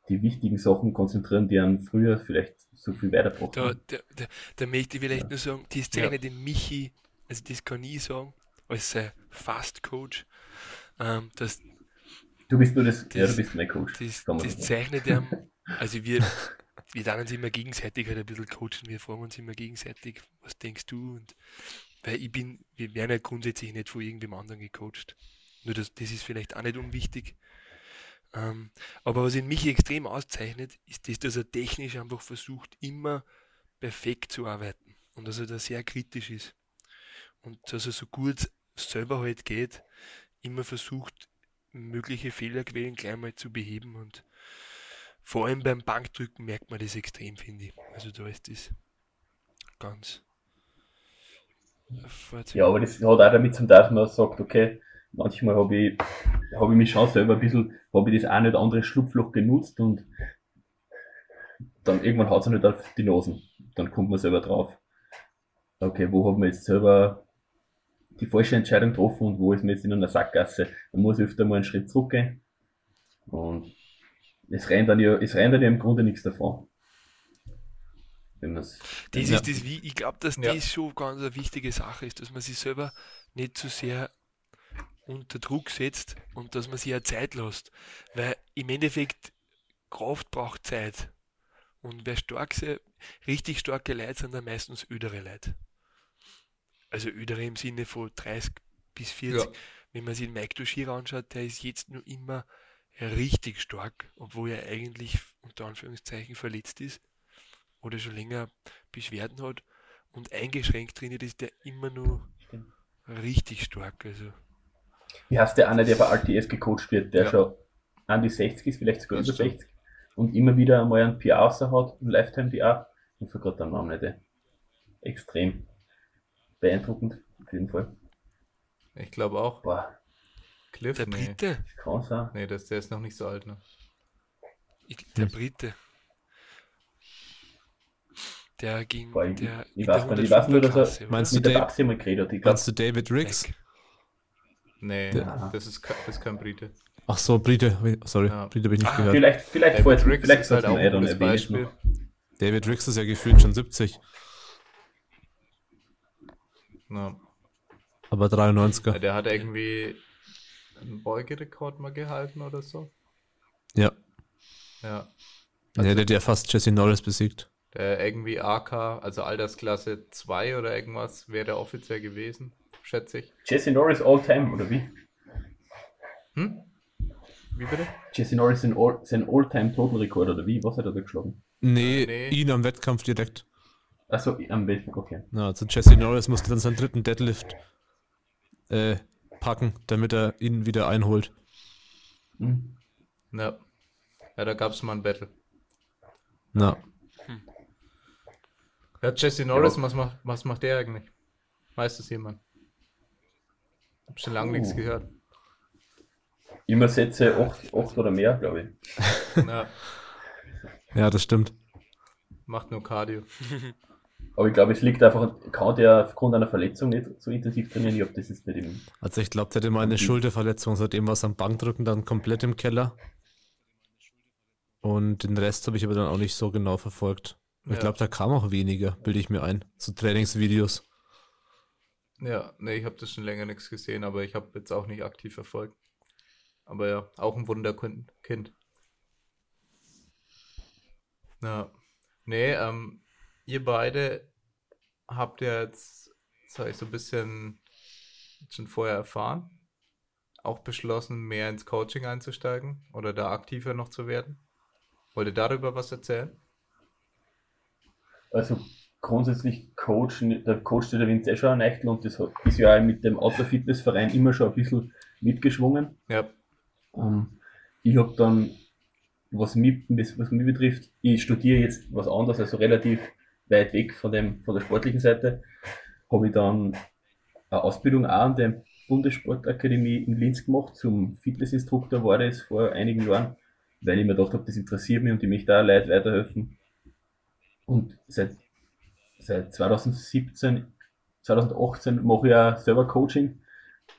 die wichtigen Sachen konzentrieren, die an früher vielleicht so viel weitergebracht da. Da, da, da möchte ich vielleicht ja. nur sagen, die Szene, ja. den Michi, also das kann ich sagen, als äh, Fast-Coach, ähm, dass Du bist nur das, das ja, du bist mein Coach. Das, das zeichnet er, also wir, wir dann uns immer gegenseitig halt ein bisschen coachen, wir fragen uns immer gegenseitig, was denkst du? Und weil ich bin, wir werden ja grundsätzlich nicht von irgendwem anderen gecoacht. Nur das, das ist vielleicht auch nicht unwichtig. Ähm, aber was in mich extrem auszeichnet, ist das, dass er technisch einfach versucht, immer perfekt zu arbeiten. Und dass er da sehr kritisch ist. Und dass er so gut selber halt geht, immer versucht, mögliche Fehlerquellen gleich mal zu beheben und vor allem beim Bankdrücken merkt man das extrem, finde ich. Also da ist das ganz. Ja, aber das hat auch damit zu tun, dass man sagt, okay, manchmal habe ich, hab ich mich schon selber ein bisschen, habe ich das eine oder andere Schlupfloch genutzt und dann irgendwann hat es nicht auf die Nasen. Dann kommt man selber drauf. Okay, wo hat man jetzt selber die falsche Entscheidung getroffen und wo ist man jetzt in einer Sackgasse? Man muss öfter mal einen Schritt zurückgehen. Und es rennt dann ja, es rennt dann ja im Grunde nichts davon. Wenn das ist das, wie, ich glaube, dass ja. das schon ganz eine wichtige Sache ist, dass man sich selber nicht zu sehr unter Druck setzt und dass man sich ja Zeit lässt. Weil im Endeffekt Kraft braucht Zeit. Und wer stark ist, richtig starke Leute sind dann meistens ödere Leute. Also ödere im Sinne von 30 bis 40. Ja. Wenn man sich den Mike Dushir anschaut, der ist jetzt nur immer richtig stark, obwohl er eigentlich unter Anführungszeichen verletzt ist oder schon länger Beschwerden hat und eingeschränkt drin ist der immer nur richtig stark. Also. Wie heißt der einer, der bei RTS gecoacht wird, der ja. schon an die 60 ist, vielleicht sogar über 60 und immer wieder einmal einen PR außer hat, ein Lifetime-PR. Ich vergesse den Namen nicht. Extrem beeindruckend, auf jeden Fall. Ich glaube auch. Boah. Cliff, der nee. Brite? Kann sein. Nee, das, der ist noch nicht so alt, ne? Ich, der hm. Brite. Der ging. Boah, ich, der, ich, weiß, nicht, ich weiß nur, dass er meinst mit du der Babsi mal geredet hat. Meinst du David Riggs? Nee, der, das, ist, das ist kein Brite. Ach so, Brite. Sorry, ja. Brite habe ich nicht ah, gehört. Vielleicht, vielleicht David vorher, Riggs vielleicht ist halt auch ein Beispiel. David Riggs ist ja gefühlt schon 70. Ja. Aber 93er. Ja, der hat irgendwie einen Beugerekord mal gehalten oder so. Ja. Ja. Also, ja, der hat ja fast Jesse Norris besiegt. Der irgendwie AK, also Altersklasse 2 oder irgendwas, wäre der offiziell gewesen, schätze ich. Jesse Norris All-Time, oder wie? Hm? Wie bitte? Jesse Norris sein All-Time-Total-Rekord, oder wie? Was hat er da geschlagen? Nee, nee, ihn am Wettkampf direkt. Achso, am Wettkampf, okay. Ja, also Jesse Norris musste dann seinen dritten Deadlift äh, packen, damit er ihn wieder einholt. Hm. Ja. Ja, da gab es mal ein Battle. Na. Hm. Ja, Jesse Norris, ja. was, macht, was macht der eigentlich? Weiß das jemand? Hab schon lange uh. nichts gehört. Immer Sätze 8 oder mehr, glaube ich. Ja. ja, das stimmt. Macht nur Cardio. Aber ich glaube, es liegt einfach, kann der aufgrund einer Verletzung nicht so intensiv trainieren. Ich glaube, das ist nicht im. Also ich glaube, der hatte mal eine Schulterverletzung, seitdem war es am Bankdrücken dann komplett im Keller. Und den Rest habe ich aber dann auch nicht so genau verfolgt. Ja. Ich glaube, da kam auch weniger, bilde ich mir ein, so Trainingsvideos. Ja, nee, ich habe das schon länger nichts gesehen, aber ich habe jetzt auch nicht aktiv verfolgt. Aber ja, auch ein Wunderkind. Ja. Nee, ähm, ihr beide habt ja jetzt, das habe ich so ein bisschen schon vorher erfahren, auch beschlossen, mehr ins Coaching einzusteigen oder da aktiver noch zu werden. Wollt ihr darüber was erzählen? Also grundsätzlich coachen, der Coach der Vince schon Eichtel und das ist ja auch mit dem Outdoor-Fitness-Verein immer schon ein bisschen mitgeschwungen. Ja. Um, ähm, ich habe dann, was mich, was mich betrifft, ich studiere jetzt was anderes, also relativ weit weg von, dem, von der sportlichen Seite, habe ich dann eine Ausbildung auch an der Bundessportakademie in Linz gemacht. Zum Fitnessinstruktor war das vor einigen Jahren, weil ich mir gedacht habe, das interessiert mich und ich möchte da Leute weiterhelfen. Und seit, seit 2017, 2018 mache ich auch selber Coaching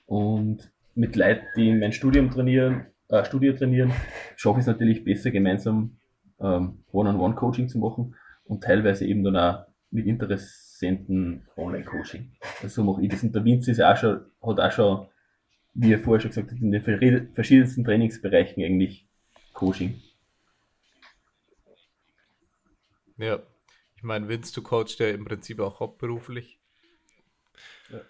und mit Leuten, die in mein Studium trainieren, äh, Studio trainieren, schaffe ich es natürlich besser, gemeinsam ähm, One-on-One-Coaching zu machen und teilweise eben dann auch mit Interessenten Online-Coaching. Also so mache ich das. Und der Vince ist ja auch schon, hat auch schon, wie er vorher schon gesagt hat, in den verschiedensten Trainingsbereichen eigentlich Coaching. Ja, ich meine, Vince, du coachst ja im Prinzip auch hauptberuflich. Ja,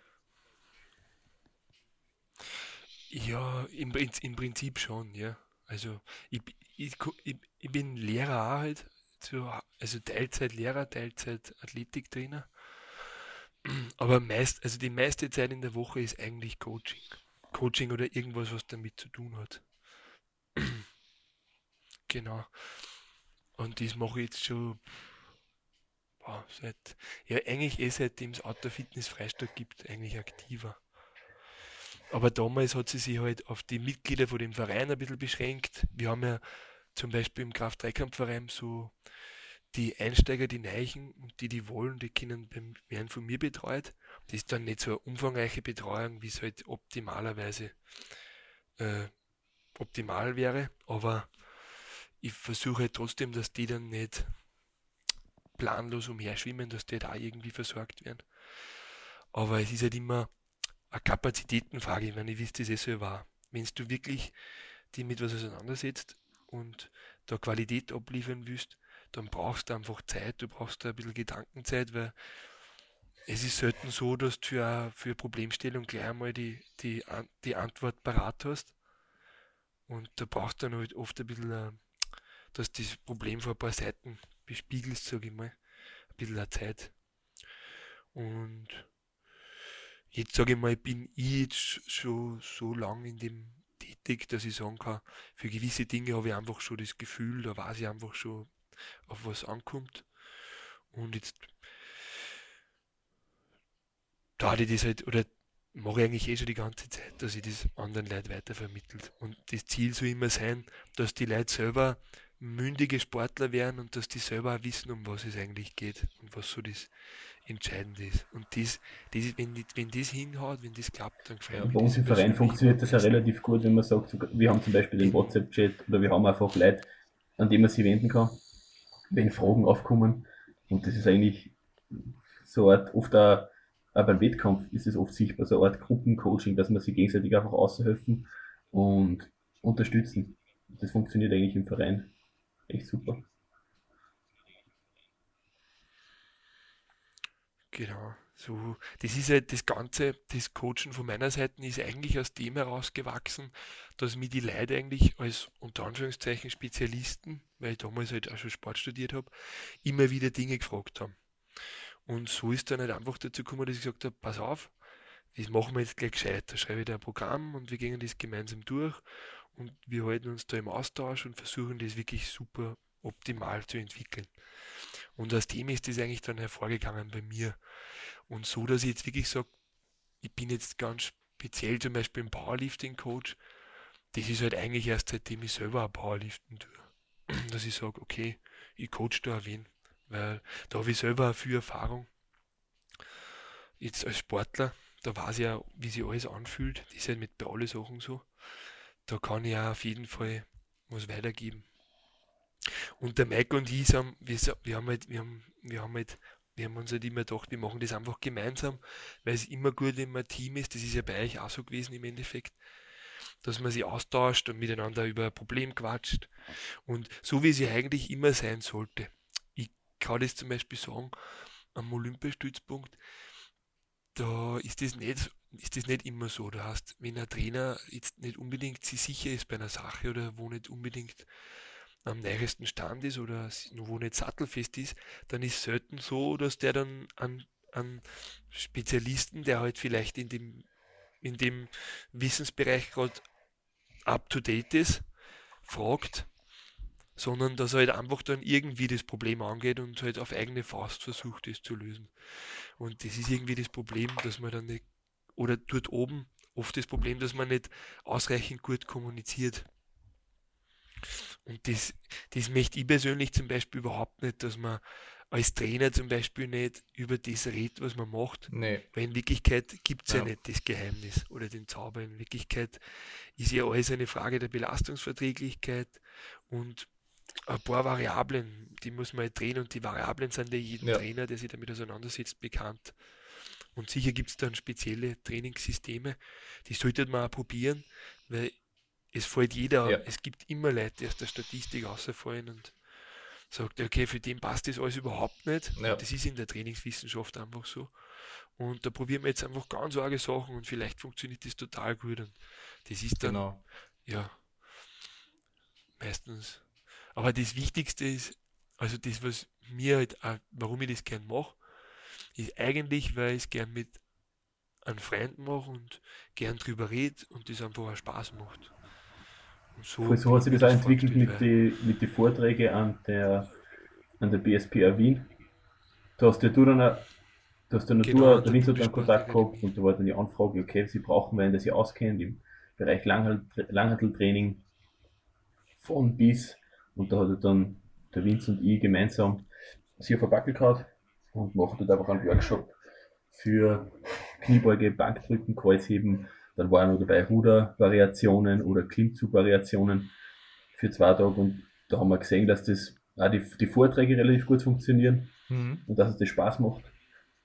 ja im, im Prinzip schon, ja. Also ich, ich, ich, ich bin Lehrer auch halt, zu, also Teilzeit-Lehrer, Teilzeit-Athletiktrainer. Aber meist, also die meiste Zeit in der Woche ist eigentlich Coaching. Coaching oder irgendwas, was damit zu tun hat. genau. Und das mache ich jetzt schon boah, seit, ja, eigentlich eh seitdem es Outdoor Fitness Freistadt gibt, eigentlich aktiver. Aber damals hat sie sich halt auf die Mitglieder von dem Verein ein bisschen beschränkt. Wir haben ja zum Beispiel im Kraft-Dreikampfverein so die Einsteiger, die Neichen und die, die wollen, die können werden von mir betreut. Das ist dann nicht so eine umfangreiche Betreuung, wie es halt optimalerweise äh, optimal wäre, aber ich versuche halt trotzdem, dass die dann nicht planlos umherschwimmen, dass die da halt irgendwie versorgt werden. Aber es ist halt immer eine Kapazitätenfrage, ich meine, ihr wisst das eh so war. Wenn du wirklich die mit was auseinandersetzt und da Qualität abliefern willst, dann brauchst du einfach Zeit, du brauchst da ein bisschen Gedankenzeit, weil es ist selten so, dass du für, für Problemstellung gleich einmal die, die, die Antwort parat hast. Und da brauchst du dann halt oft ein bisschen, äh, dass das Problem vor ein paar Seiten bespiegelst, sage ich mal. Ein bisschen Zeit. Und jetzt sage ich mal, bin ich jetzt schon so lange in dem tätig, dass ich sagen kann, für gewisse Dinge habe ich einfach schon das Gefühl, da weiß ich einfach schon, auf was ankommt. Und jetzt da hatte ich das halt, oder mache ich eigentlich eh schon die ganze Zeit, dass ich das anderen Leuten weitervermittelt. Und das Ziel soll immer sein, dass die Leute selber mündige Sportler werden und dass die selber auch wissen, um was es eigentlich geht und was so das Entscheidende ist. Und das, das wenn, wenn das hinhaut, wenn das klappt, dann gefällt ja, mir Bei uns im Verein funktioniert das ja relativ gut, wenn man sagt, wir haben zum Beispiel den WhatsApp-Chat oder wir haben einfach Leute, an die man sich wenden kann, wenn Fragen aufkommen. Und das ist eigentlich so eine Art, oft auch, auch beim Wettkampf ist es oft sichtbar, so eine Art Gruppencoaching, dass man sich gegenseitig einfach aushelfen und unterstützen. Das funktioniert eigentlich im Verein echt super. Genau. So, das ist halt das Ganze, das Coachen von meiner Seite ist eigentlich aus dem herausgewachsen, dass mir die Leute eigentlich als unter Anführungszeichen Spezialisten, weil ich damals halt auch schon Sport studiert habe, immer wieder Dinge gefragt haben. Und so ist dann halt einfach dazu gekommen, dass ich gesagt habe, pass auf, das machen wir jetzt gleich gescheit. Da schreibe ich da ein Programm und wir gehen das gemeinsam durch und wir halten uns da im Austausch und versuchen das wirklich super optimal zu entwickeln. Und aus dem ist das eigentlich dann hervorgegangen bei mir. Und so, dass ich jetzt wirklich sage, ich bin jetzt ganz speziell zum Beispiel ein Powerlifting-Coach, das ist halt eigentlich erst seitdem ich selber ein Powerliften tue. Dass ich sage, okay, ich coach da wen, weil da habe ich selber viel Erfahrung. Jetzt als Sportler, da weiß ich ja, wie sich alles anfühlt. Das ist halt mit bei allen Sachen so. Da kann ich auch auf jeden Fall was weitergeben. Und der Mike und ich, haben, wir, wir, haben halt, wir, haben, wir, haben halt, wir haben uns halt immer gedacht, wir machen das einfach gemeinsam, weil es immer gut, wenn man ein Team ist. Das ist ja bei euch auch so gewesen im Endeffekt, dass man sich austauscht und miteinander über ein Problem quatscht. Und so wie es ja eigentlich immer sein sollte. Ich kann das zum Beispiel sagen, am Olympiastützpunkt, da ist das nicht ist das nicht immer so. Du hast, wenn ein Trainer jetzt nicht unbedingt sich sicher ist bei einer Sache oder wo nicht unbedingt am nächsten Stand ist oder wo nicht sattelfest ist, dann ist selten so, dass der dann an, an Spezialisten, der halt vielleicht in dem, in dem Wissensbereich gerade up to date ist, fragt, sondern dass er halt einfach dann irgendwie das Problem angeht und halt auf eigene Faust versucht, es zu lösen. Und das ist irgendwie das Problem, dass man dann nicht, oder dort oben oft das Problem, dass man nicht ausreichend gut kommuniziert. Und das, das möchte ich persönlich zum Beispiel überhaupt nicht, dass man als Trainer zum Beispiel nicht über das redet, was man macht. Nee. Weil in Wirklichkeit gibt es ja. ja. nicht das Geheimnis oder den Zauber. In Wirklichkeit ist ja alles eine Frage der Belastungsverträglichkeit und ein paar Variablen, die muss man halt drehen und die Variablen sind ja jedem ja. Trainer, der sich damit auseinandersetzt, bekannt. Und sicher gibt es dann spezielle Trainingssysteme, die sollte man auch probieren, weil es fällt jeder, ja. es gibt immer Leute, die aus der Statistik rausfallen und sagt, okay, für den passt das alles überhaupt nicht. Ja. Das ist in der Trainingswissenschaft einfach so. Und da probieren wir jetzt einfach ganz arge Sachen und vielleicht funktioniert das total gut. Und das ist dann, genau. ja, meistens. Aber das Wichtigste ist, also das, was mir halt, auch, warum ich das gern mache, ist eigentlich, weil ich es gern mit einem Freund mache und gern drüber rede und das einfach auch Spaß macht. So, so hat sich das auch entwickelt mit den mit die Vorträgen an der, an der BSPA Wien. Da hast ja du dann, auch, da hast dann genau, du, der Winzer dann Kontakt gehabt und da war dann die Anfrage, okay, sie brauchen wen, der sich auskennt im Bereich Langhanteltraining von bis. Und da hat er dann der Vince und ich gemeinsam sich auf ein Backel gehauen und machen dort einfach einen Workshop für Kniebeuge, Bankdrücken, Kreuzheben. Dann waren noch dabei Rudervariationen oder Klimmzugvariationen für zwei Tage und da haben wir gesehen, dass das auch die, die Vorträge relativ gut funktionieren mhm. und dass es das Spaß macht.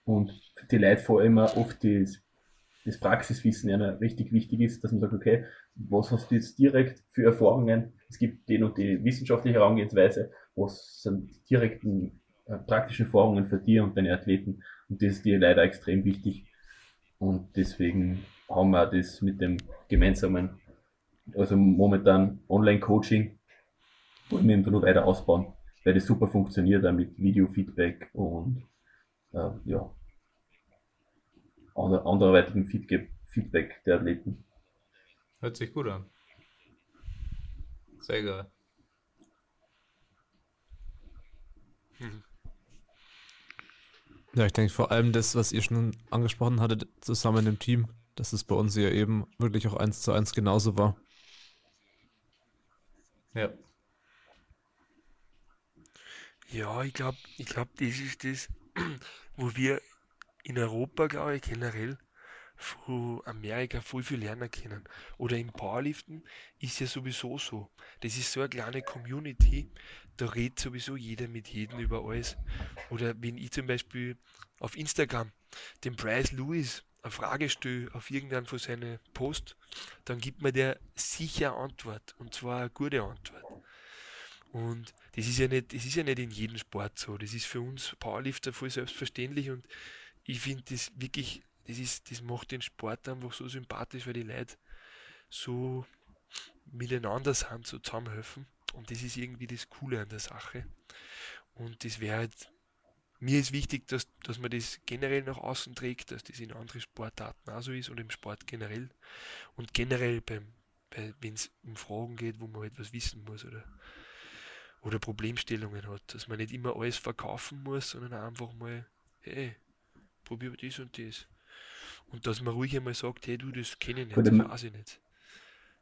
Und die Leute vor allem auch oft das, das Praxiswissen ja richtig wichtig ist, dass man sagt, okay, was hast du jetzt direkt für Erfahrungen? Es gibt die und die wissenschaftliche Herangehensweise, was sind die direkten äh, praktischen Erfahrungen für dich und deine Athleten. Und das ist dir leider extrem wichtig. Und deswegen haben wir das mit dem gemeinsamen, also momentan Online-Coaching, wollen wir eben noch weiter ausbauen, weil das super funktioniert, auch mit Video-Feedback und äh, ja, ander, anderweitigem Feedback der Athleten. Hört sich gut an. Sehr geil. Ja, ich denke vor allem das, was ihr schon angesprochen hattet, zusammen im Team, dass es bei uns ja eben wirklich auch eins zu eins genauso war. Ja. Ja, ich glaube, ich glaube, das ist das, wo wir in Europa, glaube ich, generell von Amerika voll viel lernen können. Oder im Powerliften ist ja sowieso so. Das ist so eine kleine Community, da redet sowieso jeder mit jedem über alles. Oder wenn ich zum Beispiel auf Instagram dem Bryce Lewis eine Frage stelle auf irgendeinen von seinen Posts, dann gibt mir der sicher Antwort. Und zwar eine gute Antwort. Und das ist ja nicht, das ist ja nicht in jedem Sport so. Das ist für uns Powerlifter voll selbstverständlich und ich finde das wirklich das, ist, das macht den Sport einfach so sympathisch, weil die Leute so miteinander sind, so zusammenhelfen. Und das ist irgendwie das Coole an der Sache. Und das wäre halt, mir ist wichtig, dass, dass man das generell nach außen trägt, dass das in anderen Sportarten auch so ist und im Sport generell. Und generell beim, bei, wenn es um Fragen geht, wo man etwas halt wissen muss oder, oder Problemstellungen hat, dass man nicht immer alles verkaufen muss, sondern einfach mal, hey, probier das und das. Und dass man ruhig einmal sagt, hey du, das kenne ich nicht, das weiß ich nicht.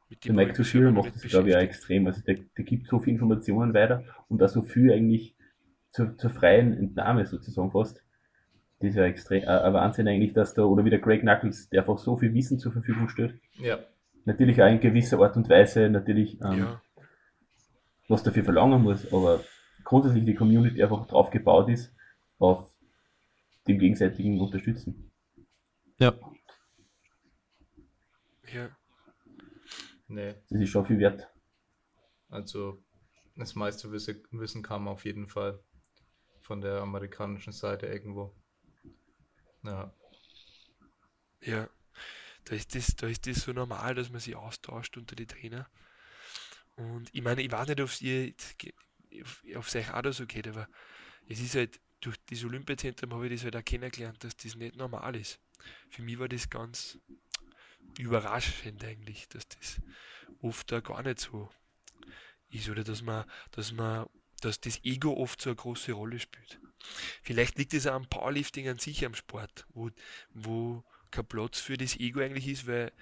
Mit der Mike Tushiro macht das, glaube ich, auch extrem. Also der, der gibt so viele Informationen weiter und auch so viel eigentlich zur, zur freien Entnahme sozusagen fast. Das ist ja extrem, äh, ein Wahnsinn eigentlich, dass da, oder wie der Greg Knuckles, der einfach so viel Wissen zur Verfügung stellt. Ja. Natürlich auch in gewisser Art und Weise, natürlich, ähm, ja. was dafür verlangen muss, aber grundsätzlich die Community einfach drauf gebaut ist, auf dem gegenseitigen Unterstützen. Ja. Ja. Nee. Das ist schon viel wert. Also, das meiste Wissen kam auf jeden Fall von der amerikanischen Seite irgendwo. Ja. Ja. Da ist, das, da ist das so normal, dass man sich austauscht unter die Trainer. Und ich meine, ich weiß nicht, ob ihr auf euch auch so geht, aber es ist halt, durch das Olympiazentrum habe ich das halt auch kennengelernt, dass das nicht normal ist für mich war das ganz überraschend eigentlich, dass das oft da gar nicht so ist oder dass man, dass man, dass das Ego oft so eine große Rolle spielt. Vielleicht liegt es auch am Powerlifting an sich am Sport, wo, wo kein Platz für das Ego eigentlich ist, weil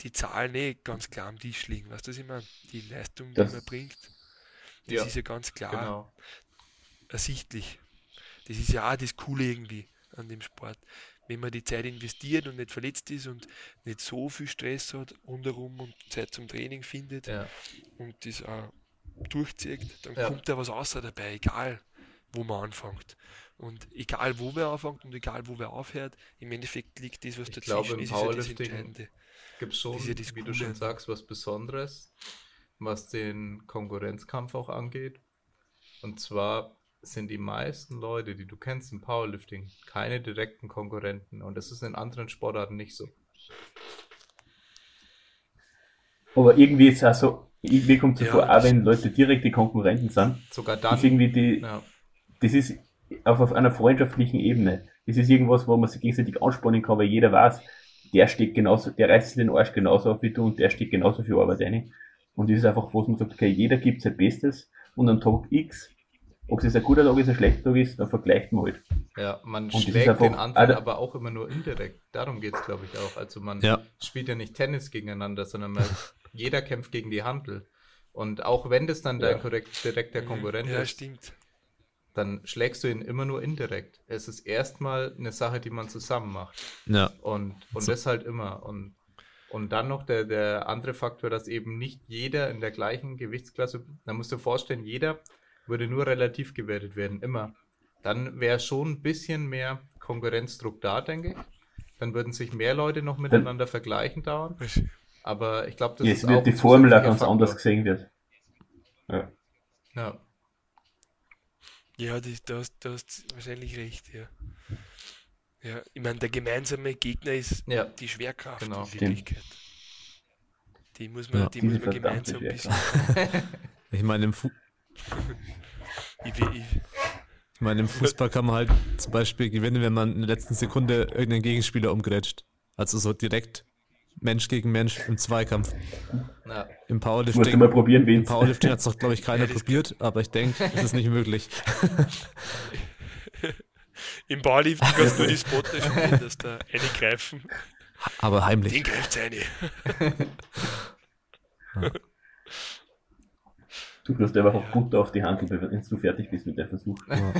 die Zahlen nicht ganz klar am Tisch liegen. Weißt du, was ich meine? Die Leistung, das, die man bringt, das ja, ist ja ganz klar genau. ersichtlich. Das ist ja auch das Coole irgendwie an dem Sport wenn man die Zeit investiert und nicht verletzt ist und nicht so viel Stress hat rundherum und Zeit zum Training findet ja. und das auch durchzieht, dann ja. kommt da was außer dabei, egal wo man anfängt. Und egal wo wer anfängt und egal wo wer aufhört, im Endeffekt liegt das, was ich dazwischen glaube, ist, ist ja das Entscheidende. Gibt es schon, ja wie du schon sagst, was Besonderes, was den Konkurrenzkampf auch angeht. Und zwar sind die meisten Leute, die du kennst im Powerlifting, keine direkten Konkurrenten. Und das ist in anderen Sportarten nicht so. Aber irgendwie ist es auch so, irgendwie kommt es ja, vor, auch wenn Leute direkte Konkurrenten sind. Sogar dann. Ist irgendwie die, ja. Das ist auf, auf einer freundschaftlichen Ebene. Das ist irgendwas, wo man sich gegenseitig anspannen kann, weil jeder weiß, der steht genauso, der reißt sich den Arsch genauso auf wie du und der steht genauso viel Arbeit rein. Und das ist einfach, wo man sagt, okay, jeder gibt sein Bestes und am Tag X, ob es ein guter Tag ist, ein schlechter Tag ist, dann vergleicht man halt. Ja, man und schlägt einfach, den anderen also, aber auch immer nur indirekt. Darum geht es, glaube ich, auch. Also man ja. spielt ja nicht Tennis gegeneinander, sondern man, jeder kämpft gegen die Handel. Und auch wenn das dann ja. dein korrekt, direkter Konkurrent ja, ist, stimmt. dann schlägst du ihn immer nur indirekt. Es ist erstmal eine Sache, die man zusammen macht. Ja. Und, und so. das halt immer. Und und dann noch der, der andere Faktor, dass eben nicht jeder in der gleichen Gewichtsklasse, da musst du dir vorstellen, jeder würde nur relativ gewertet werden, immer. Dann wäre schon ein bisschen mehr Konkurrenzdruck da, denke ich. Dann würden sich mehr Leute noch miteinander vergleichen dauern. Aber ich glaube, das Jetzt ist wird auch die Formel ganz Faktor. anders gesehen wird. Ja. Ja, ja du, hast, du hast wahrscheinlich recht, ja. Ja, ich meine, der gemeinsame Gegner ist ja. die Schwerkraft genau. in Wirklichkeit. Die muss man, ja, die muss man gemeinsam ein bisschen. ich meine, im, Fu ich, meine, im Fußball kann man halt zum Beispiel gewinnen, wenn man in der letzten Sekunde irgendeinen Gegenspieler umgrätscht. Also so direkt Mensch gegen Mensch im Zweikampf. Ja. Im Powerlifting. Musst du mal probieren, Im Powerlifting hat es doch, glaube ich, keiner probiert, aber ich denke, das ist nicht möglich. Im Powerlifting kannst du die Spotter spielen, dass da eine greifen. Aber heimlich. Den greift eine. ja. Du kriegst einfach ja. gut auf die Hand, wenn du fertig bist mit dem Versuch. Ja.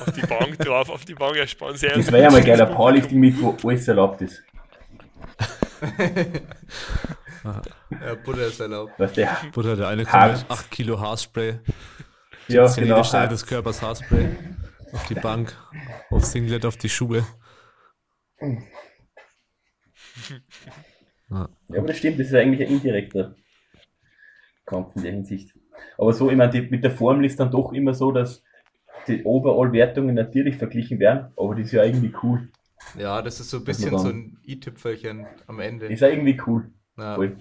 auf die Bank drauf, auf die Bank erspannen. Sehr das wäre ja mal geiler Powerlifting mit, wo alles erlaubt ist. ja, Butter ist erlaubt. Was der? Butter, der eine kommt mit 8 Kilo Haarspray. Ja, genau. Stelle des Körpers Haarspray. Auf die Bank, auf Singlet, auf die Schuhe. Ja. ja, aber das stimmt, das ist eigentlich ein indirekter Kampf in der Hinsicht. Aber so, ich meine, mit der Formel ist dann doch immer so, dass die Overall-Wertungen natürlich verglichen werden, aber das ist ja irgendwie cool. Ja, das ist so ein bisschen so ein i-Tüpfelchen am Ende. Ist ja irgendwie cool. Ja. Voll.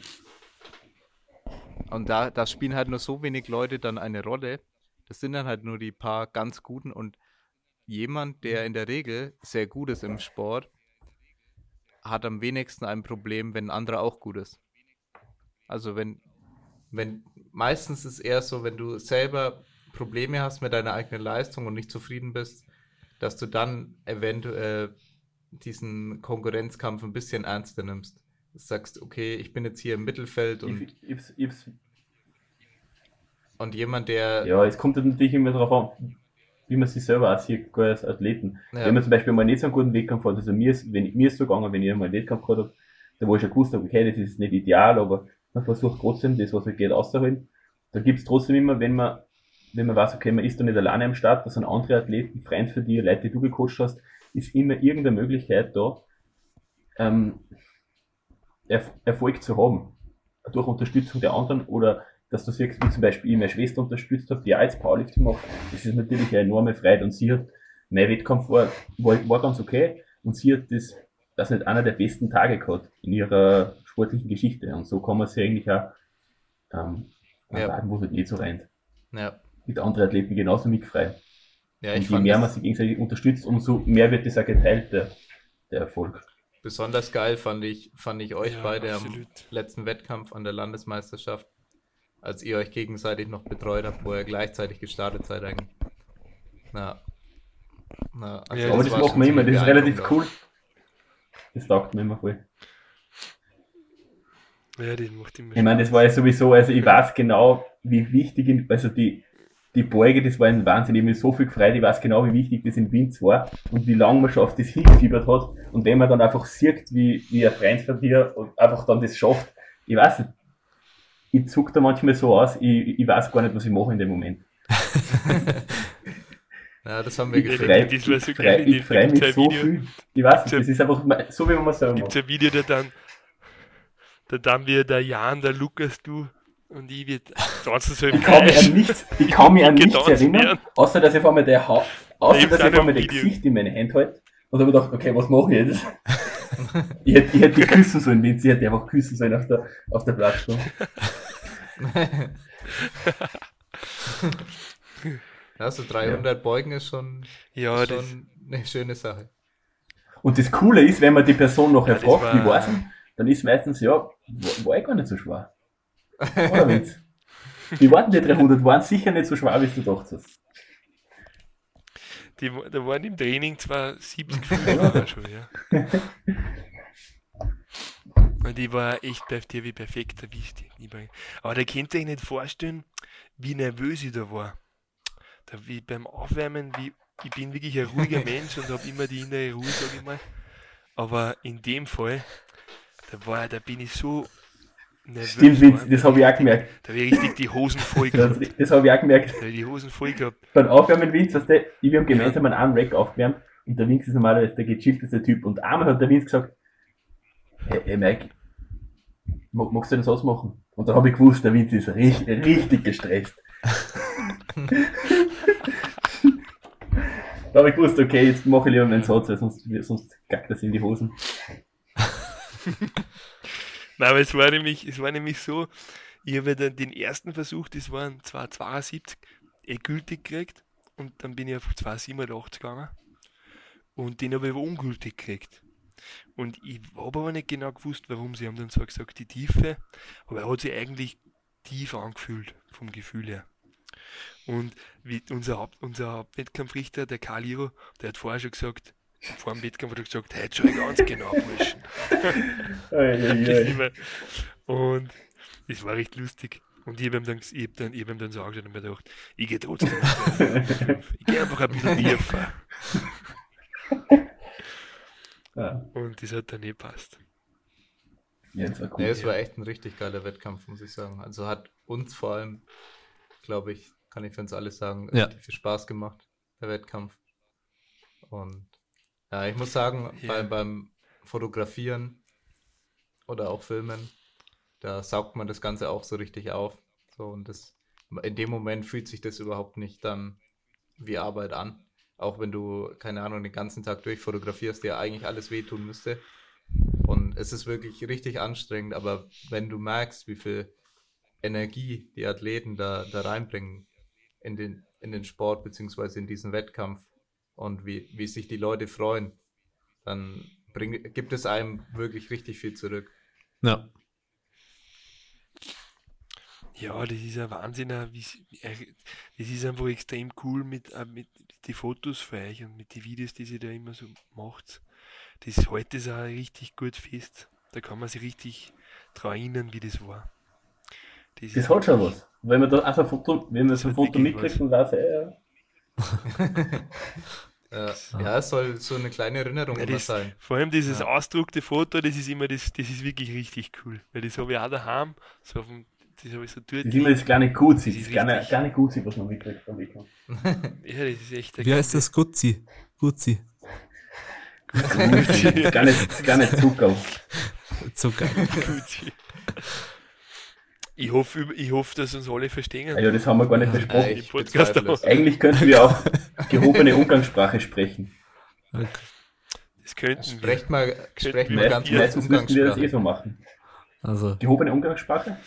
Und da, da spielen halt nur so wenig Leute dann eine Rolle. Das sind dann halt nur die paar ganz guten und jemand, der in der Regel sehr gut ist im Sport, hat am wenigsten ein Problem, wenn ein anderer auch gut ist. Also wenn wenn meistens ist es eher so, wenn du selber Probleme hast mit deiner eigenen Leistung und nicht zufrieden bist, dass du dann eventuell diesen Konkurrenzkampf ein bisschen ernster nimmst. Du sagst, okay, ich bin jetzt hier im Mittelfeld und, ich, ich, und jemand, der. Ja, es kommt natürlich immer darauf an, wie man sich selber aussieht, als Athleten. Ja. Wenn man zum Beispiel mal nicht so einen guten Wettkampf hat, also mir ist, wenn, mir ist so gegangen, wenn ich einmal einen Wettkampf gehabt habe, da wo ich schon gewusst habe, okay, das ist nicht ideal, aber man versucht trotzdem das, was halt geht, auszuholen. Da gibt es trotzdem immer, wenn man, wenn man weiß, okay, man ist da nicht alleine am Start, da sind andere Athleten, Freunde für die, Leute, die du gecoacht hast, ist immer irgendeine Möglichkeit da, ähm, Erfolg zu haben. Durch Unterstützung der anderen oder dass du siehst, wie zum Beispiel ich meine Schwester unterstützt habe, die auch jetzt Powerlifting macht, das ist natürlich eine enorme Freude und sie hat, mein Wettkampf war, war, war ganz okay und sie hat das, das nicht einer der besten Tage gehabt in ihrer sportlichen Geschichte. Und so kann man sich eigentlich auch ähm, ja. sagen, wo es halt nicht so rennt. Ja. Mit anderen Athleten genauso mitfrei. Ja, und je mehr man sich gegenseitig unterstützt, umso mehr wird das auch geteilt, der, der Erfolg. Besonders geil fand ich, fand ich euch ja, beide absolut. am letzten Wettkampf an der Landesmeisterschaft, als ihr euch gegenseitig noch betreut habt, wo ihr gleichzeitig gestartet seid eigentlich. Na, na, also ja, aber das machen wir immer, das ist relativ cool. Das taugt mir immer voll. Ja, den macht immer Ich meine, das war ja sowieso, also ich weiß genau, wie wichtig, also die, die Beuge, das war ein Wahnsinn, ich habe mich so viel gefreut, ich weiß genau, wie wichtig das in Winz war und wie lange man schon auf das hingefiebert hat und wenn man dann einfach sieht, wie, wie ein Freund von dir einfach dann das schafft, ich weiß nicht, ich zuck da manchmal so aus, ich, ich weiß gar nicht, was ich mache in dem Moment. ja, das haben wir ich freu, ich freu, ich freu mich so viel. Ich weiß nicht, das ist einfach so, wie man es selber macht. Gibt ein Video, der dann da dann wir der Jan, der Lukas, du und ich wird tanzen so im ich kann mich an nichts, Ich kann mich an nichts erinnern, außer dass ich vor mir der ha außer dass ich vor mir das Gesicht in meine Hand halte und habe gedacht, okay, was mache ich jetzt? ich hätte, ich hätte die küssen sollen, wenn sie hätte einfach küssen sollen auf der, auf der Plattform. Also 300 ja. Beugen ist schon, ja, schon eine schöne Sache. Und das Coole ist, wenn man die Person noch ja, fragt, wie war es dann ist meistens, ja, war, war eh gar nicht so schwer. Oder Witz? Die warten die 300 waren sicher nicht so schwer, wie du gedacht hast. Die, da waren im Training zwar 70 Kilometer schon, ja. Und die war echt bei dir wie perfekt erwischt. Aber da könnt ihr euch nicht vorstellen, wie nervös ich da war. Da, wie beim Aufwärmen, wie, ich bin wirklich ein ruhiger Mensch und habe immer die innere Ruhe, sag ich mal. Aber in dem Fall, da war, da bin ich so nervös. Stimmt, Vince, das habe ich auch gemerkt. Da habe ich richtig die Hosen voll gehabt. Das, das habe ich auch gemerkt. Da habe ich die Hosen voll gehabt. Beim Aufwärmen, Vince, weißt du, wir haben gemeinsam einen Rack aufgewärmt und der Vince ist normalerweise der gechillteste Typ. Und einmal hat der Vince gesagt, hey, hey Mike, magst du das ausmachen? Und dann habe ich gewusst, der Vince ist richtig, richtig gestresst. da habe ich gewusst, okay, jetzt mache ich lieber meinen Satz, weil sonst, sonst gackt das in die Hosen. Nein, aber es war nämlich, es war nämlich so, ich habe dann den ersten Versuch, das waren zwar 72, eh gültig gekriegt und dann bin ich auf 287 gegangen und den habe ich aber ungültig gekriegt. Und ich habe aber nicht genau gewusst, warum. Sie haben dann zwar gesagt, die Tiefe, aber er hat sich eigentlich tief angefühlt, vom Gefühl her. Und wie unser, Haupt, unser Hauptwettkampfrichter, der Karl Iro, der hat vorher schon gesagt, vor dem Wettkampf hat er gesagt, heute schon ganz genau, Burschen. und das war recht lustig. Und ich habe ihm dann, ich hab dann, ich hab ihm dann so angeschaut und mir gedacht, ich gehe trotzdem. ich gehe einfach ein bisschen tiefer. Ja. Und das hat dann eh passt. Ja, das war cool. Ja, es war echt ein richtig geiler Wettkampf, muss ich sagen. Also hat uns vor allem, glaube ich, kann ich für uns alle sagen, ja. richtig viel Spaß gemacht, der Wettkampf. Und ja, ich muss sagen, ja. bei, beim Fotografieren oder auch Filmen, da saugt man das Ganze auch so richtig auf. So, und das, in dem Moment fühlt sich das überhaupt nicht dann wie Arbeit an. Auch wenn du, keine Ahnung, den ganzen Tag durchfotografierst, dir eigentlich alles wehtun müsste. Und es ist wirklich richtig anstrengend, aber wenn du merkst, wie viel Energie die Athleten da, da reinbringen in den, in den Sport beziehungsweise in diesen Wettkampf und wie, wie sich die Leute freuen, dann bring, gibt es einem wirklich richtig viel zurück. Ja. Ja, das ist ein Wahnsinn. Das ist einfach extrem cool mit, äh, mit die Fotos für euch und mit den Videos, die sie da immer so macht. Das heute ist auch richtig gut fest. Da kann man sich richtig daran erinnern, wie das war. Das, das hat schon was. Wenn man da also ein Foto, wenn man so ein Foto mitkriegt und weiß, ja. ja. ja, es soll so eine kleine Erinnerung ja, das, sein. Vor allem dieses ja. ausdruckte Foto, das ist immer das, das ist wirklich richtig cool. Weil das habe ich auch daheim, so auf dem das habe ich so dort. Das ist immer das kleine Gutzi, das, das kleine, kleine Gutzi, was man mitkriegt Weekend. ja, das ist echt Wie heißt das Gutzi? Gutzi. Gutzi. gar, nicht, gar nicht Zucker. Zucker. Gutzi. Ich hoffe, ich hoffe, dass uns alle verstehen. Ja, das haben wir gar nicht besprochen. Ja, Eigentlich könnten wir auch gehobene Umgangssprache sprechen. Das könnten Sprecht mal, sprecht mal ganz kurz Meistens müssten wir das eh so machen. Also. Gehobene Umgangssprache?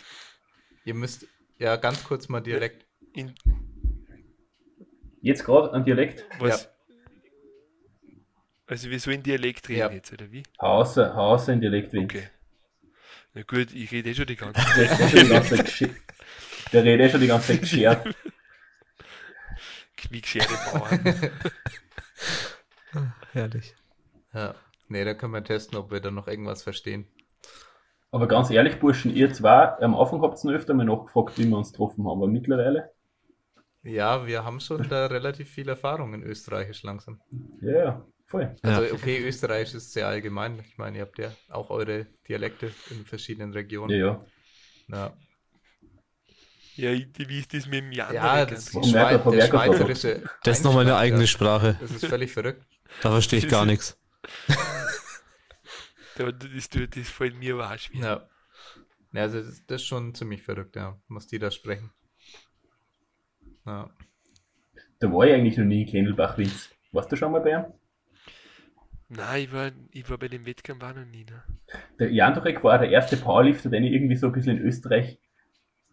Ihr müsst ja ganz kurz mal Dialekt. In jetzt gerade ein Dialekt? Was? Ja. Also wir sollen Dialekt reden ja. jetzt, oder wie? Außer, außer in Dialekt reden. Okay. Na gut, ich rede eh schon die ganze Zeit. Der redet eh schon die ganze Zeit geschert. Wie gescherte Bauern. Herrlich. Ja. Nee, da können wir testen, ob wir da noch irgendwas verstehen. Aber ganz ehrlich, Burschen, ihr zwei, am Anfang habt ihr noch öfter mal nachgefragt, wie wir uns getroffen haben, aber mittlerweile. Ja, wir haben schon da relativ viel Erfahrung in Österreichisch langsam. Ja, voll. Also, okay, Österreichisch ist sehr allgemein. Ich meine, ihr habt ja auch eure Dialekte in verschiedenen Regionen. Ja, ja. Ja, ja wie ist das mit dem Jan? Ja, das, das, Schwei der Schweizerische. Das ist nochmal eine eigene Sprache. Das ist völlig verrückt. Da verstehe ich gar nichts. das, das, das fällt mir aber auch schwer. Ja. ja also das, das, ist schon ziemlich verrückt, ja, was die da sprechen. Ja. Da war ich eigentlich noch nie in Kendelbach, Linz. Warst du schon mal bei ihm? Nein, ich war, ich war bei dem Wettkampf auch noch nie. Ne? Der Jandorek war der erste Powerlifter, den ich irgendwie so ein bisschen in Österreich,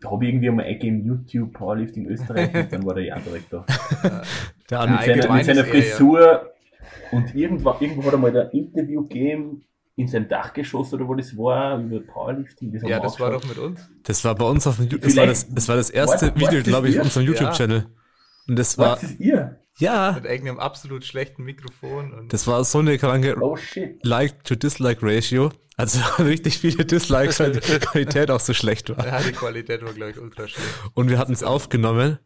da habe ich irgendwie einmal eingegeben, YouTube Powerlifting Österreich und dann war der Jandorek da. der mit, seiner, mit seiner Frisur ja. und irgendwo, irgendwo hat er mal ein Interview gegeben in seinem Dachgeschoss oder wo das war, über Powerlifting. Das ja, das war doch mit uns. Das war bei uns auf dem YouTube. Das war das, das war das erste war, Video, glaube ich, auf unserem YouTube-Channel. Ja. Und das war. Was ist ihr? Ja. Mit irgendeinem absolut schlechten Mikrofon. Und das war so eine kranke oh, Like-to-Dislike-Ratio. Also richtig viele Dislikes, weil die Qualität auch so schlecht war. Ja, die Qualität war, glaube ich, ultra schlecht. Und wir hatten es aufgenommen.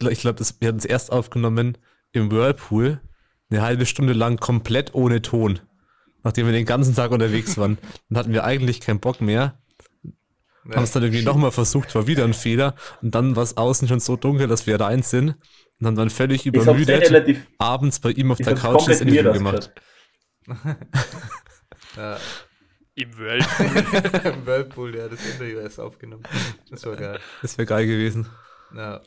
Ich glaube, wir hatten es erst aufgenommen im Whirlpool. Eine halbe Stunde lang komplett ohne Ton nachdem wir den ganzen Tag unterwegs waren. Dann hatten wir eigentlich keinen Bock mehr. Haben es dann irgendwie nochmal versucht, war wieder ein Fehler. Und dann war es außen schon so dunkel, dass wir rein sind. Und haben dann völlig übermüdet abends bei ihm auf der Couch das Interview gemacht. ja. Im Whirlpool. Im Whirlpool, ja, das Interview erst aufgenommen. Das war geil. Das wäre geil gewesen. Ja.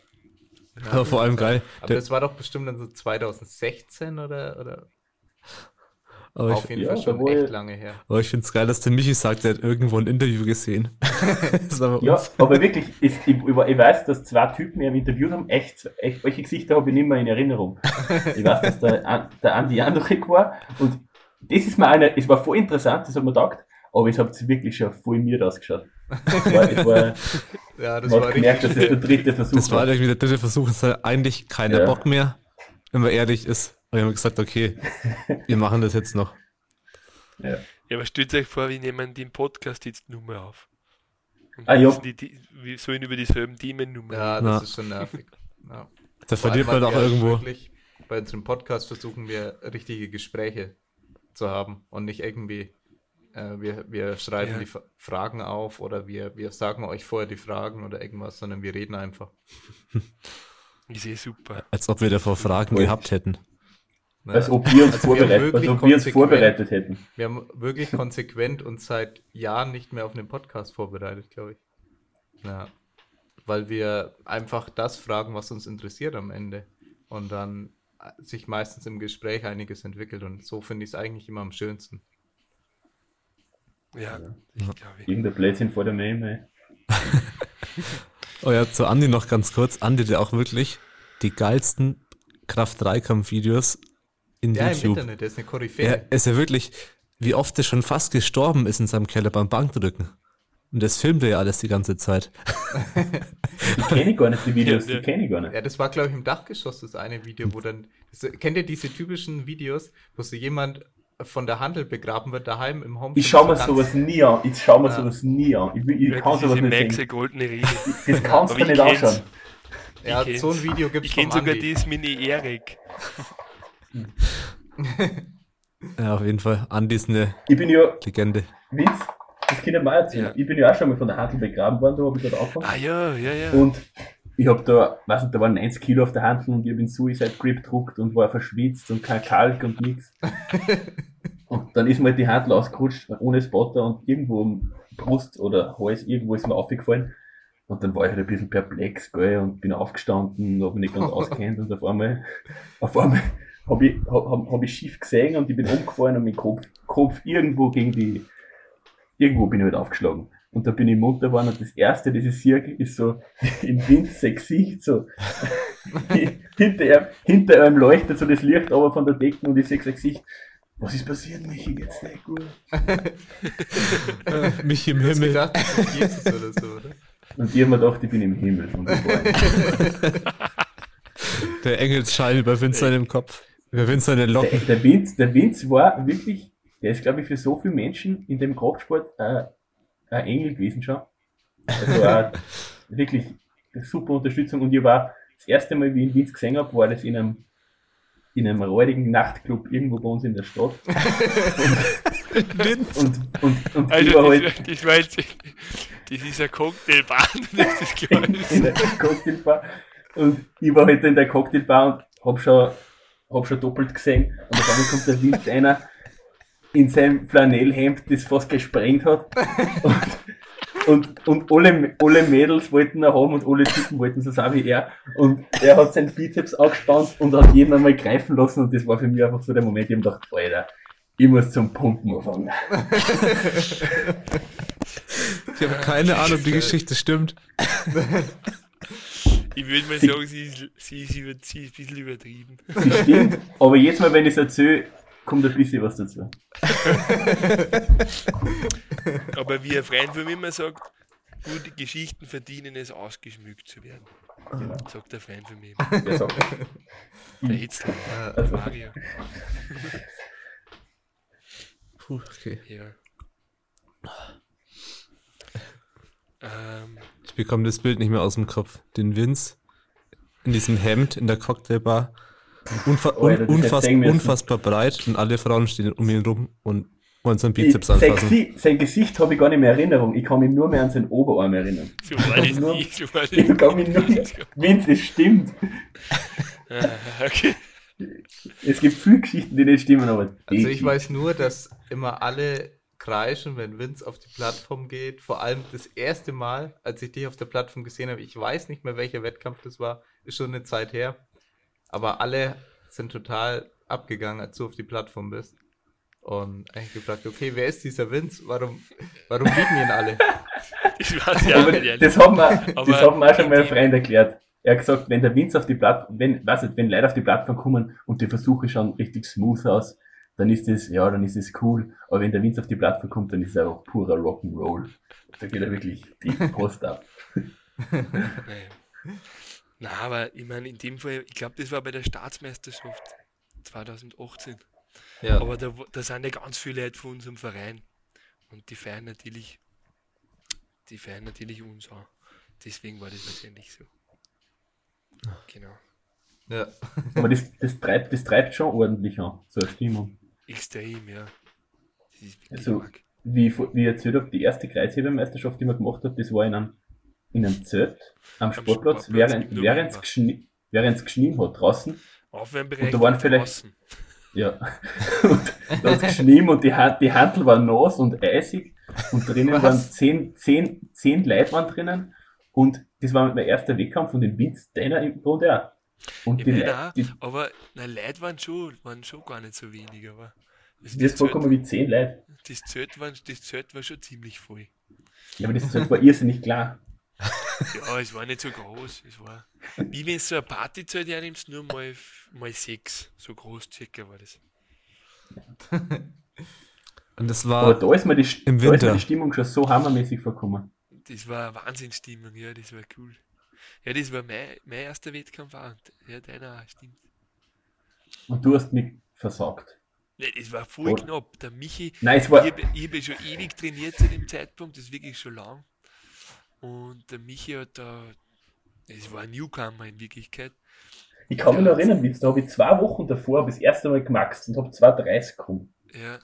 ja aber vor allem geil. Aber das war doch bestimmt dann so 2016 oder, oder aber Auf jeden Fall ja, schon echt lange her. Aber ich finde es geil, dass der Michi sagt, er hat irgendwo ein Interview gesehen. ja, aber wirklich, ich, ich, ich, weiß, dass zwei Typen mir interviewt haben, echt, echt welche Gesichter habe ich nicht mehr in Erinnerung. Ich weiß, dass der, der Andi Jandrek war und das ist mir eine, es war voll interessant, das hat man gedacht, aber es hat wirklich schon voll mir ausgeschaut. Es war, es war, ja, das man war gemerkt, dass es der dritte Versuch Das war irgendwie der dritte Versuch, es hat eigentlich keiner ja. Bock mehr, wenn man ehrlich ist. Und wir haben gesagt, okay, wir machen das jetzt noch. Ja, ja aber stellt euch vor, wir nehmen den Podcast jetzt nur mehr auf. Und ah, ja. Die, die, wir sollen über dieselben Themen nur mehr Ja, das Na. ist schon nervig. Ja. Da verliert man auch irgendwo. Wirklich, bei unserem Podcast versuchen wir richtige Gespräche zu haben und nicht irgendwie, äh, wir, wir schreiben ja. die Fragen auf oder wir, wir sagen euch vorher die Fragen oder irgendwas, sondern wir reden einfach. Ich sehe super. Als ob wir davor Fragen gehabt hätten. Ne? Als ob wir uns, also vorbereitet, als ob wir uns vorbereitet hätten. Wir haben wirklich konsequent uns seit Jahren nicht mehr auf einen Podcast vorbereitet, glaube ich. Ja. Weil wir einfach das fragen, was uns interessiert am Ende. Und dann sich meistens im Gespräch einiges entwickelt. Und so finde ich es eigentlich immer am schönsten. Ja, ich glaube. Irgendein Plätzchen vor der Meme. oh ja, zu Andi noch ganz kurz. Andi, der auch wirklich die geilsten Kraft-3-Kampf-Videos in ja, YouTube. im Internet, der ist eine Koryphäe. Er ist ja wirklich, wie oft er schon fast gestorben ist in seinem Keller beim Bankdrücken. Und das filmt er ja alles die ganze Zeit. die kenne ich gar nicht, die Videos, die kenne ich gar nicht. Ja, das war, glaube ich, im Dachgeschoss das eine Video, wo dann, das, kennt ihr diese typischen Videos, wo so jemand von der Handel begraben wird, daheim im Home. Ich schaue mir sowas nie an. Ich schaue mir ja. sowas nie an. Ich, ich, ich kann sowas nicht sehen. goldene. Das kannst du nicht anschauen. Ja, so ein Video gibt es Ich kenne sogar das Mini Erik. ja, auf jeden Fall. Andi ist eine ich bin ja, Legende. Witz, das kann ich mal erzählen. Ja. Ich bin ja auch schon mal von der Handel begraben worden, da habe ich dort angefangen. Ah ja, ja, ja. Und ich habe da, weiß nicht, da waren 90 Kilo auf der Handel und ich habe den Suicide Grip gedruckt und war verschwitzt und kein Kalk und nichts. und dann ist mir halt die Handel ausgerutscht, ohne Spotter und irgendwo im Brust oder Hals, irgendwo ist mir aufgefallen. Und dann war ich halt ein bisschen perplex, gell, und bin aufgestanden, habe mich nicht ganz auskennt und auf einmal, auf einmal habe ich, hab, hab ich schief gesehen und ich bin umgefallen und mein Kopf, Kopf irgendwo gegen die, irgendwo bin ich halt aufgeschlagen. Und da bin ich munter geworden und das erste, das ich sehe, ist so im Wind sein Gesicht, so hinter, ihm, hinter ihm leuchtet so das Licht aber von der Decke und ich sehe sein Gesicht. Was ist passiert, Michi? Geht's nicht gut? äh, Michi im Himmel. Gedacht, Jesus oder so, oder? Und ich habe mir gedacht, ich bin im Himmel. Der Engelsschein über Vincent im Kopf. Über Vincent den Locken. Der, der, Vince, der Vince war wirklich, der ist, glaube ich, für so viele Menschen in dem Kraftsport äh, ein Engel gewesen schon. Also äh, wirklich super Unterstützung. Und ich war das erste Mal, wie ich ihn Vince gesehen habe, war das in einem in einem räudigen Nachtclub irgendwo bei uns in der Stadt. und, und, und, und also, halt, das, das war jetzt, das ist eine Cocktailbar. Das ist. In, in der Cocktailbar. Und ich war heute in der Cocktailbar und hab schon, hab schon doppelt gesehen. Und dann kommt der Witz einer in seinem Flanellhemd, das fast gesprengt hat. Und, und, und alle, alle Mädels wollten ihn haben und alle Typen wollten so sein wie er. Und er hat seinen Bizeps angespannt und hat jeden einmal greifen lassen. Und das war für mich einfach so der Moment, ich hab gedacht, Alter, ich muss zum Pumpen anfangen. Ich habe keine Ahnung, ob die Geschichte stimmt. Ich würde mal sie, sagen, sie ist, sie, ist über, sie ist ein bisschen übertrieben. Sie stimmt, aber jetzt mal, wenn ich es erzähle, kommt ein bisschen was dazu. Aber wie ein Freund von mir immer sagt, gute Geschichten verdienen es, ausgeschmückt zu werden. Genau. Sagt der Freund von mir. Wer sagt das? Der Hitzler, also. Mario. Puh, okay. Ja. Ähm, ich bekomme das Bild nicht mehr aus dem Kopf. Den Vince in diesem Hemd in der Cocktailbar. Unfa oh, un unfass unfassbar breit und alle Frauen stehen um ihn rum und wollen seinen Bizeps ich, anfassen. Sein, sein Gesicht habe ich gar nicht mehr Erinnerung. Ich kann mich nur mehr an seinen Oberarm erinnern. So ich nur. So war ich kann mich nur Vince, das stimmt. Ah, okay. Es gibt viele Geschichten, die nicht stimmen, aber. Also ich weiß nur, dass immer alle kreischen, wenn Vince auf die Plattform geht. Vor allem das erste Mal, als ich dich auf der Plattform gesehen habe, ich weiß nicht mehr, welcher Wettkampf das war, ist schon eine Zeit her. Aber alle sind total abgegangen, als du auf die Plattform bist. Und eigentlich gefragt, okay, wer ist dieser Vince? Warum, warum lieben ihn alle? Ich weiß ja, aber das haben wir, das haben wir auch schon mal Freund erklärt. Er hat gesagt, wenn der Vince auf die Plattform, wenn, weiß nicht, wenn Leute auf die Plattform kommen und die Versuche schauen richtig smooth aus, dann ist es, ja, dann ist es cool. Aber wenn der Vince auf die Plattform kommt, dann ist er auch purer Rock'n'Roll. Da geht er wirklich die Post ab. Na, aber ich meine, in dem Fall, ich glaube, das war bei der Staatsmeisterschaft 2018. Ja. Aber da, da sind ja ganz viele Leute von unserem Verein. Und die feiern natürlich, die feiern natürlich uns auch. Deswegen war das wahrscheinlich so. Genau. Ja. Aber das, das, treibt, das treibt schon ordentlich an, so eine Stimmung. Extrem, ja. also, wie, wie ich erzählt habe, die erste Kreishebemeisterschaft, die man gemacht hat, das war in einem, in einem Zelt am, am Sportplatz, Sportplatz während, während es geschnien, geschnien hat draußen. Aufwärmbereich und da waren vielleicht, draußen. Ja. Und da hat geschnien und die, Hand, die Handel waren nass und eisig und drinnen Was? waren zehn, zehn, zehn Leute waren drinnen und das war mein erster Wettkampf und den Vince deiner im Grunde auch. Und ja, die Leute, die, aber na, Leute waren schon, waren schon gar nicht so wenig, aber das, das vorkommen wie zehn Leute. Das Zelt, war, das Zelt war schon ziemlich voll. Ja, aber das Zelt war irrsinnig klar. Ja, es war nicht so groß. Es war, wie wenn du so ein Partyzelt hernimmst, nur mal, mal sechs. So groß circa war das. Und das war Aber da ist mir die, im da Winter. Ist mir die Stimmung schon so hammermäßig vorkommen. Das war eine Wahnsinnsstimmung, ja, das war cool. Ja, das war mein, mein erster Wettkampf auch. Ja, deiner stimmt. Und du hast mich versagt. Ja, das war voll Oder? knapp. Der Michi, Nein, es war... ich habe hab ja schon ewig trainiert zu dem Zeitpunkt, das ist wirklich schon lang. Und der Michi hat da, es war ein Newcomer in Wirklichkeit. Ich kann mich noch erinnern, da habe ich zwei Wochen davor das erste Mal gemaxt und habe 2,30 gekommen. Ja,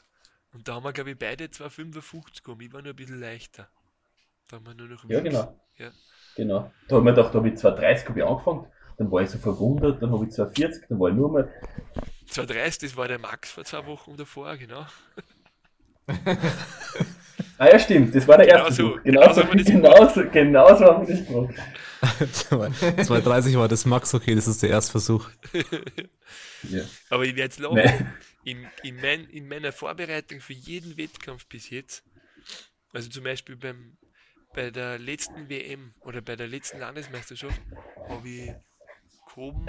und da haben wir, glaube ich, beide 2,55 gekommen. Ich war nur ein bisschen leichter. Da haben wir nur noch Ja, genau. Ja. Genau. Da habe ich mir gedacht, da habe ich 2,30 habe ich angefangen, dann war ich so verwundert, dann habe ich 2,40, dann war ich nur mal. 2,30, das war der Max vor zwei Wochen davor, genau. Ah ja, stimmt, das war der erste genau Genau, so, genau, so, genau so haben wir das gemacht. 230 war das Max, okay, das ist der Erstversuch. ja. Aber ich werde jetzt lachen, nee. in, in, mein, in meiner Vorbereitung für jeden Wettkampf bis jetzt, also zum Beispiel beim, bei der letzten WM oder bei der letzten Landesmeisterschaft, habe ich gehoben,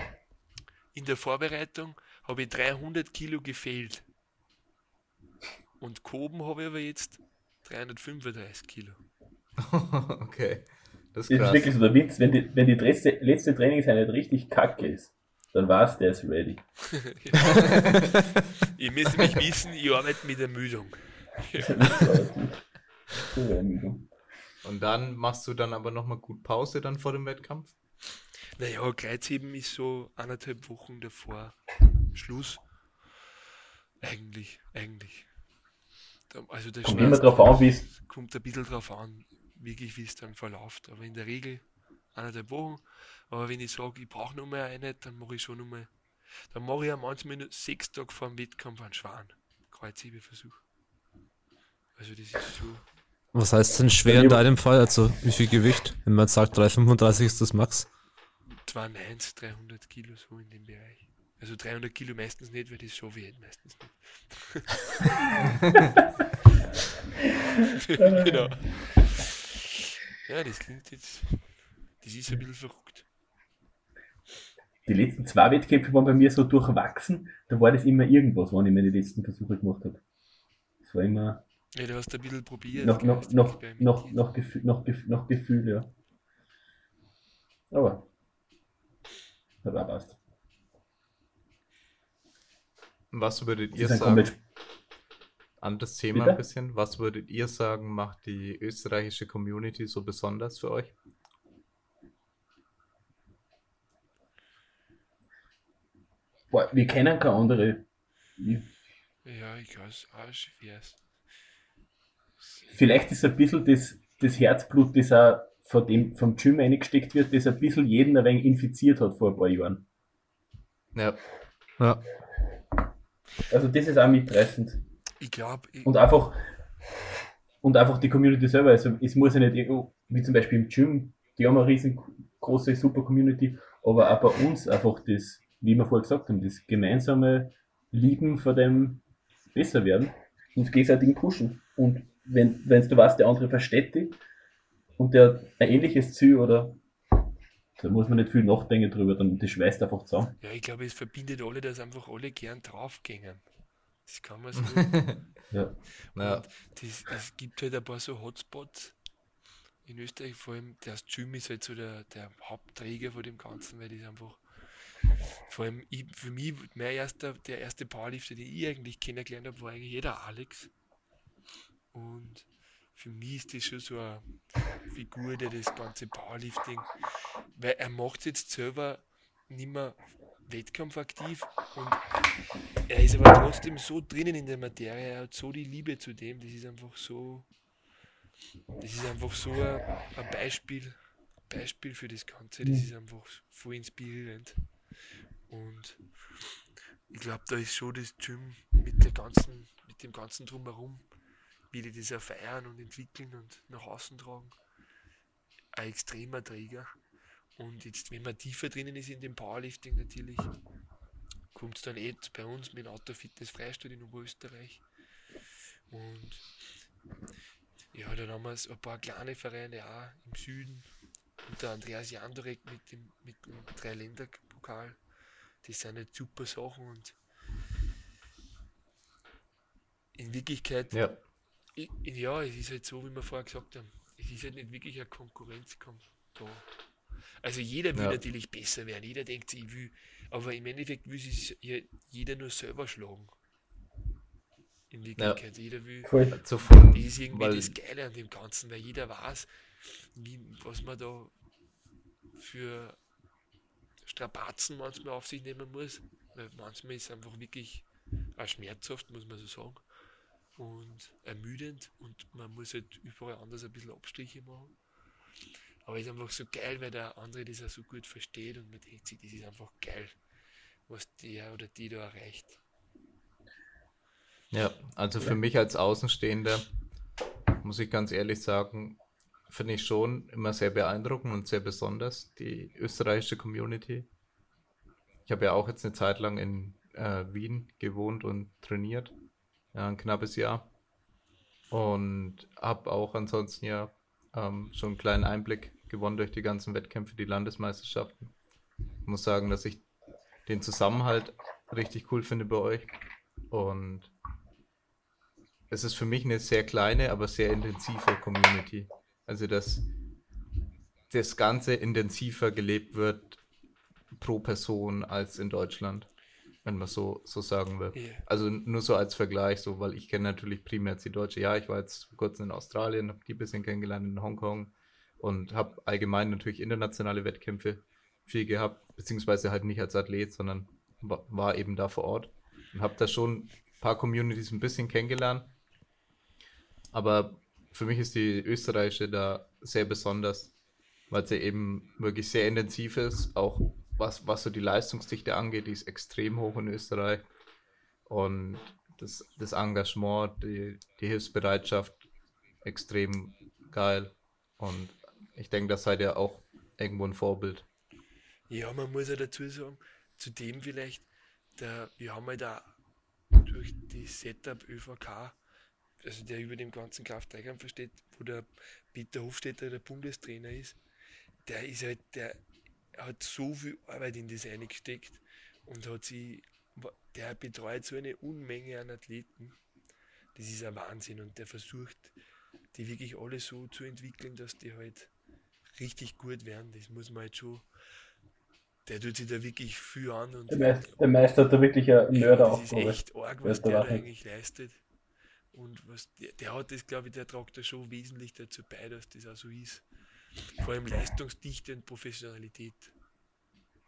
in der Vorbereitung habe ich 300 Kilo gefehlt. Und gehoben habe ich aber jetzt 335 Kilo. okay. Das ist, das ist wirklich so der Witz, wenn die, wenn die letzte, letzte Trainingseinheit richtig kacke ist, dann war es, der ist ready. ihr müsst mich wissen, ich arbeite mit Ermüdung. Und dann machst du dann aber nochmal gut Pause dann vor dem Wettkampf? Naja, Kreuzheben ist so anderthalb Wochen davor Schluss. Eigentlich, eigentlich. Also der kommt immer drauf an, wie es. Kommt ein bisschen drauf an, wirklich wie es dann verläuft. Aber in der Regel eineinhalb Wochen. Aber wenn ich sage, ich brauche noch mal eine, dann mache ich schon noch mal. Dann mache ich ja manchmal nur sechs Tage vor dem Wettkampf einen Schwan. Kreuzhebeversuch. Also das ist so. Was heißt denn schwer in deinem Fall? Also wie viel Gewicht? Wenn man sagt 335 ist das Max? 2,1, 300 Kilo so in dem Bereich. Also 300 Kilo meistens nicht, weil das schon ich meistens nicht. genau. Ja, das klingt jetzt. Das ist ein bisschen verrückt. die letzten zwei Wettkämpfe waren bei mir so durchwachsen, da war das immer irgendwas, wenn ich meine letzten Versuche gemacht habe. Das war immer. Ja, du hast ein bisschen probiert. Noch, noch, noch, noch, noch, Gefühl, noch, noch Gefühl, ja. Aber. Hat auch passt. Was würdet ihr sagen? Anderes Thema Bitte? ein bisschen. Was würdet ihr sagen, macht die österreichische Community so besonders für euch? Boah, wir kennen keine andere. Ja, ich weiß, auch schwer. Vielleicht ist ein bisschen das, das Herzblut, das auch von dem, vom Gym eingesteckt wird, das ein bisschen jeden ein wenig infiziert hat vor ein paar Jahren. Ja. Ja. Also das ist auch mitreißend. Ich glaube. Und einfach und einfach die Community selber. Also es muss ja nicht, wie zum Beispiel im Gym, die haben eine riesengroße, super Community, aber auch bei uns einfach das, wie wir vorher gesagt haben, das gemeinsame Lieben vor dem besser werden und gegenseitig pushen. Und wenn, wenn du weißt, der andere versteht dich und der hat ein ähnliches Ziel oder da muss man nicht viel nachdenken drüber, dann das schweißt einfach zusammen. Ja, ich glaube, es verbindet alle, dass einfach alle gern draufgängen. Das kann man so. ja. ja. Das, es gibt halt ein paar so Hotspots in Österreich, vor allem das Gym ist halt so der, der Hauptträger von dem Ganzen, weil das einfach vor allem ich, für mich, mein erster, der erste Powerlifter, den ich eigentlich kennengelernt habe, war eigentlich jeder Alex. Und für mich ist das schon so eine Figur, der das ganze Powerlifting, weil er macht jetzt selber nicht mehr wettkampfaktiv und er ist aber trotzdem so drinnen in der Materie, er hat so die Liebe zu dem, das ist einfach so, das ist einfach so ein, ein Beispiel, Beispiel für das Ganze, das ist einfach voll inspirierend. Und ich glaube, da ist schon das Gym mit der ganzen, mit dem ganzen drumherum, wie die das auch feiern und entwickeln und nach außen tragen, ein extremer Träger. Und jetzt, wenn man tiefer drinnen ist in dem Powerlifting natürlich, kommt es dann eh bei uns mit Auto Fitness Freistadt in Oberösterreich. Und ja, dann haben wir ein paar kleine Vereine auch im Süden. Und der Andreas Jandorek mit dem, mit dem Dreiländerpokal. Das sind halt super Sachen und in Wirklichkeit, ja. Ja, es ist halt so, wie wir vorher gesagt haben, es ist halt nicht wirklich eine Konkurrenzkampf da. Also jeder will ja. natürlich besser werden, jeder denkt sich, ich will, aber im Endeffekt will sich jeder nur selber schlagen. In Wirklichkeit, ja. jeder will, cool. das ist irgendwie weil, das Geile an dem Ganzen, weil jeder weiß, wie, was man da für Strapazen manchmal auf sich nehmen muss, weil manchmal ist es einfach wirklich auch schmerzhaft, muss man so sagen, und ermüdend und man muss halt überall anders ein bisschen Abstriche machen. Aber es ist einfach so geil, weil der andere das auch so gut versteht und man denkt sich, das ist einfach geil, was der oder die da erreicht. Ja, also für mich als Außenstehender muss ich ganz ehrlich sagen, finde ich schon immer sehr beeindruckend und sehr besonders, die österreichische Community. Ich habe ja auch jetzt eine Zeit lang in äh, Wien gewohnt und trainiert, ja, ein knappes Jahr. Und habe auch ansonsten ja ähm, schon einen kleinen Einblick gewonnen durch die ganzen Wettkämpfe, die Landesmeisterschaften. Ich muss sagen, dass ich den Zusammenhalt richtig cool finde bei euch. Und es ist für mich eine sehr kleine, aber sehr intensive Community. Also, dass das Ganze intensiver gelebt wird pro Person als in Deutschland, wenn man so, so sagen will. Yeah. Also nur so als Vergleich, so, weil ich kenne natürlich primär die Deutsche. Ja, ich war jetzt kurz in Australien, habe die ein bisschen kennengelernt in Hongkong, und habe allgemein natürlich internationale Wettkämpfe viel gehabt, beziehungsweise halt nicht als Athlet, sondern war eben da vor Ort und habe da schon ein paar Communities ein bisschen kennengelernt. Aber für mich ist die österreichische da sehr besonders, weil sie eben wirklich sehr intensiv ist, auch was, was so die Leistungsdichte angeht, die ist extrem hoch in Österreich. Und das, das Engagement, die, die Hilfsbereitschaft extrem geil. Und ich denke, das seid ihr auch irgendwo ein Vorbild. Ja, man muss ja dazu sagen, zudem vielleicht, der, wir haben halt auch durch die Setup ÖVK, also der über dem ganzen Kraft-3-Kampf versteht, wo der Peter Hofstetter der Bundestrainer ist, der ist halt, der er hat so viel Arbeit in das eingesteckt und hat sie, der betreut so eine Unmenge an Athleten. Das ist ein Wahnsinn und der versucht, die wirklich alle so zu entwickeln, dass die halt richtig gut werden. Das muss man halt schon. Der tut sich da wirklich viel an. Und der, Meister, der Meister hat da wirklich einen Mörder Das ist echt arg, was der da eigentlich leistet. Und was der, der hat das, glaube ich, der tragt da schon wesentlich dazu bei, dass das auch so ist. Vor allem Leistungsdichte und Professionalität.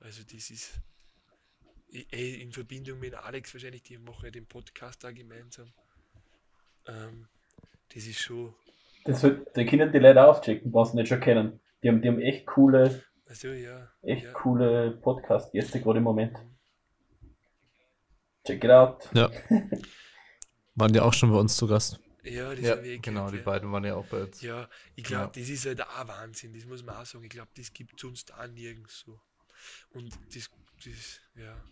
Also das ist in Verbindung mit Alex wahrscheinlich, die machen ja den Podcast da gemeinsam. Ähm, das ist schon. Das wird, da können die Leute auschecken, was sie nicht schon kennen. Die haben, die haben echt coole, also, ja, echt ja. coole Podcast-Gäste gerade im Moment. Check it out. Ja. Waren ja auch schon bei uns zu Gast. Ja, ja genau, die beiden waren ja auch bei uns. Ja, ich glaube, ja. das ist halt auch Wahnsinn, das muss man auch sagen. Ich glaube, das gibt es sonst auch nirgends so. Und das, das, ja,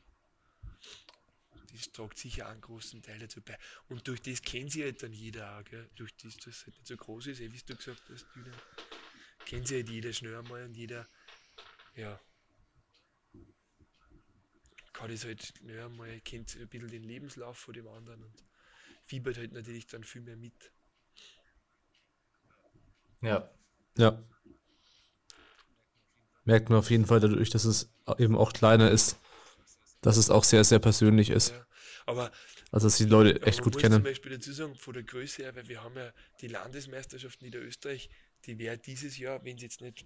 das tragt sicher einen großen Teil dazu bei. Und durch das kennt sie halt dann jeder auch, gell? durch das, dass es halt nicht so groß ist, eh, wie du gesagt hast, wieder, kennt sie halt jeder schnell einmal und jeder, ja, kann das halt schnell einmal, kennt ein bisschen den Lebenslauf von dem anderen und fiebert halt natürlich dann viel mehr mit. Ja. Ja. Merkt man auf jeden Fall dadurch, dass es eben auch kleiner ist, dass es auch sehr, sehr persönlich ist. Ja, aber also, dass die Leute echt gut kennen. zum Beispiel dazu sagen, von der Größe her, weil wir haben ja die Landesmeisterschaft Niederösterreich, die wäre dieses Jahr, wenn sie jetzt nicht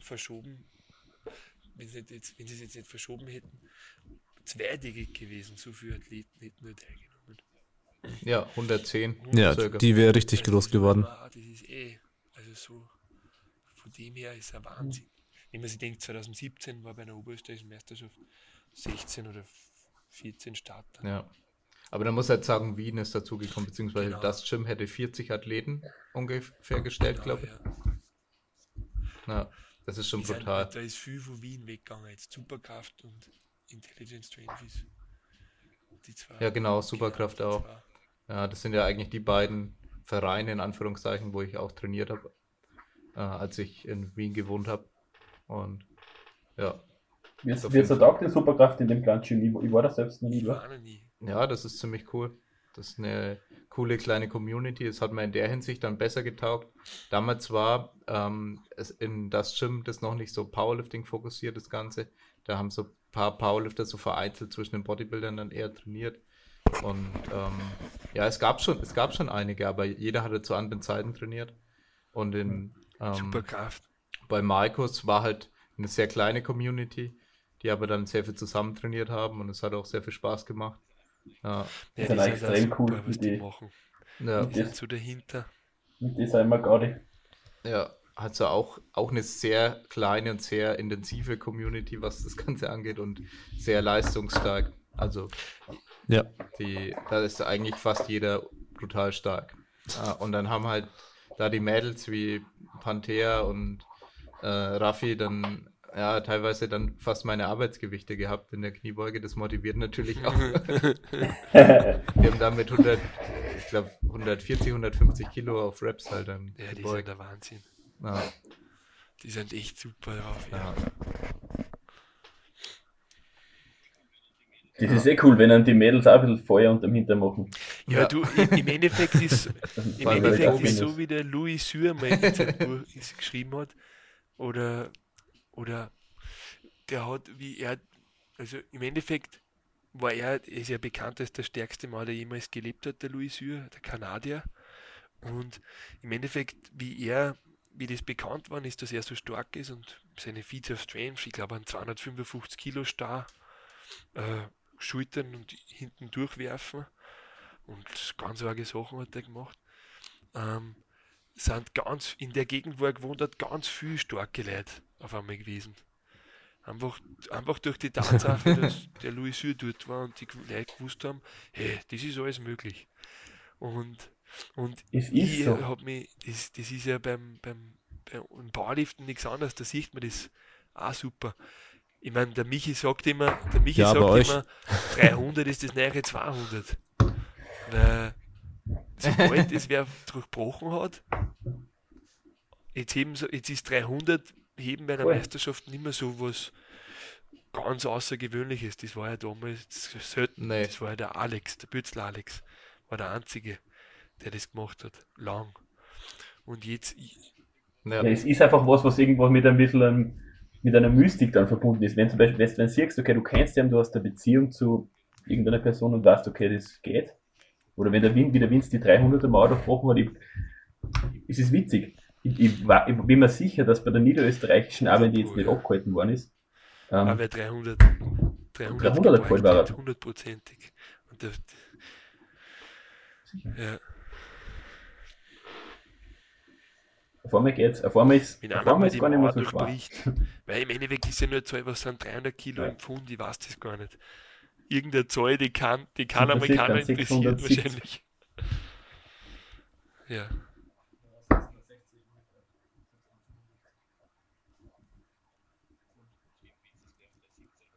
verschoben, wenn sie, jetzt, wenn sie es jetzt nicht verschoben hätten, zweitägig gewesen. So viele Athleten hätten wir teilgenommen. Ja, 110. Ja, circa. die wäre richtig groß geworden. War, das ist eh, also so, von dem her ist ein Wahnsinn. Wenn man sich denkt, 2017 war bei einer oberösterreichischen Meisterschaft 16 oder 14 Starter. Ja. Aber da muss halt sagen, Wien ist dazugekommen, beziehungsweise genau. das Gym hätte 40 Athleten ungefähr gestellt, genau, glaube ich. Ja. ja. das ist schon ist brutal. Ein, da ist viel von Wien weggegangen, jetzt Superkraft und Intelligence zwei. Ja, genau, Superkraft genau, auch. Ja, das sind ja eigentlich die beiden Vereine, in Anführungszeichen, wo ich auch trainiert habe, äh, als ich in Wien gewohnt habe. Und ja, wie ist, wie ist der Tag der Superkraft in dem kleinen Gym? Ich, war da selbst noch nie. Ich war nie. Ja, das ist ziemlich cool. Das ist eine coole kleine Community. Das hat mir in der Hinsicht dann besser getaugt. Damals war ähm, es in das Gym das noch nicht so Powerlifting fokussiert, das Ganze. Da haben so ein paar Powerlifter so vereinzelt zwischen den Bodybuildern dann eher trainiert. Und ähm, ja, es gab schon, es gab schon einige, aber jeder hatte zu anderen Zeiten trainiert. Und in ähm, Superkraft. Bei Markus war halt eine sehr kleine Community die aber dann sehr viel zusammen trainiert haben und es hat auch sehr viel Spaß gemacht. Ja, ja das ist extrem cool, super, was die machen. Ja. Die sind so dahinter. Und die sind wir gar nicht. Ja, also auch, auch eine sehr kleine und sehr intensive Community, was das Ganze angeht und sehr leistungsstark. Also, ja. Die, da ist eigentlich fast jeder brutal stark. Ja, und dann haben halt da die Mädels wie Panthea und äh, Raffi dann ja, teilweise dann fast meine Arbeitsgewichte gehabt in der Kniebeuge. Das motiviert natürlich auch. Wir haben damit 100, ich glaube 140, 150 Kilo auf Reps halt dann. Ja, die sind der Wahnsinn. Ja. Die sind echt super drauf. Ja. ja. Das ist eh cool, wenn dann die Mädels auch ein bisschen Feuer unterm Hintern machen. Ja, ja. du, im Endeffekt ist, im Endeffekt ist so, wie der Louis Sür mal geschrieben hat, oder oder der hat, wie er, also im Endeffekt war er, ist ja bekannt als der stärkste Mann, der jemals gelebt hat, der Louis Syr, der Kanadier. Und im Endeffekt, wie er, wie das bekannt war, ist, dass er so stark ist und seine Feats of Strength, ich glaube, an 255 Kilo Star, äh, Schultern und hinten durchwerfen und ganz arge Sachen hat er gemacht. Ähm, sind ganz, in der Gegend, wo er gewohnt hat, ganz viel starke Leute auf einmal gewesen. Einfach, einfach durch die Tatsache, dass der Louis Sür dort war und die Leute gewusst haben, hey, das ist alles möglich. Und, und ich so. habe mich, das, das ist ja beim, beim, beim Powerliften nichts anderes, da sieht man das auch super. Ich meine, der Michi sagt immer, der Michi ja, sagt immer, 300 ist das neue 200. Weil, sobald das wer durchbrochen hat, jetzt, heben, jetzt ist 300 heben bei einer Voll. Meisterschaft nicht mehr so was ganz Außergewöhnliches. Das war ja damals selten. Nee. Das war ja der Alex, der Bützler Alex. War der Einzige, der das gemacht hat. Lang. Und jetzt. Ja. ja. es ist einfach was, was irgendwo mit ein bisschen mit einer Mystik dann verbunden ist. Wenn zum Beispiel, wenn du siehst, okay, du kennst den, du hast eine Beziehung zu irgendeiner Person und weißt, okay, das geht. Oder wenn der Wind, wie der Vince die 300er Mauer durchbrochen hat, ich, es ist witzig. Ich, ich, war, ich, bin mir sicher, dass bei der niederösterreichischen, wenn die jetzt nicht abgehalten worden ist, ähm, aber 300, 300, 300 gefallen war er. Hundertprozentig. Ja. Auf einmal geht's, auf einmal ist, Wenn auf einmal ist gar nicht mehr so schwer. Weil im Endeffekt ist ja nur Zahl, was sind 300 Kilo ja. im Pfund, ich weiß das gar nicht. Irgendeine Zahl, die kann, die kann Amerikaner interessieren wahrscheinlich. Ja.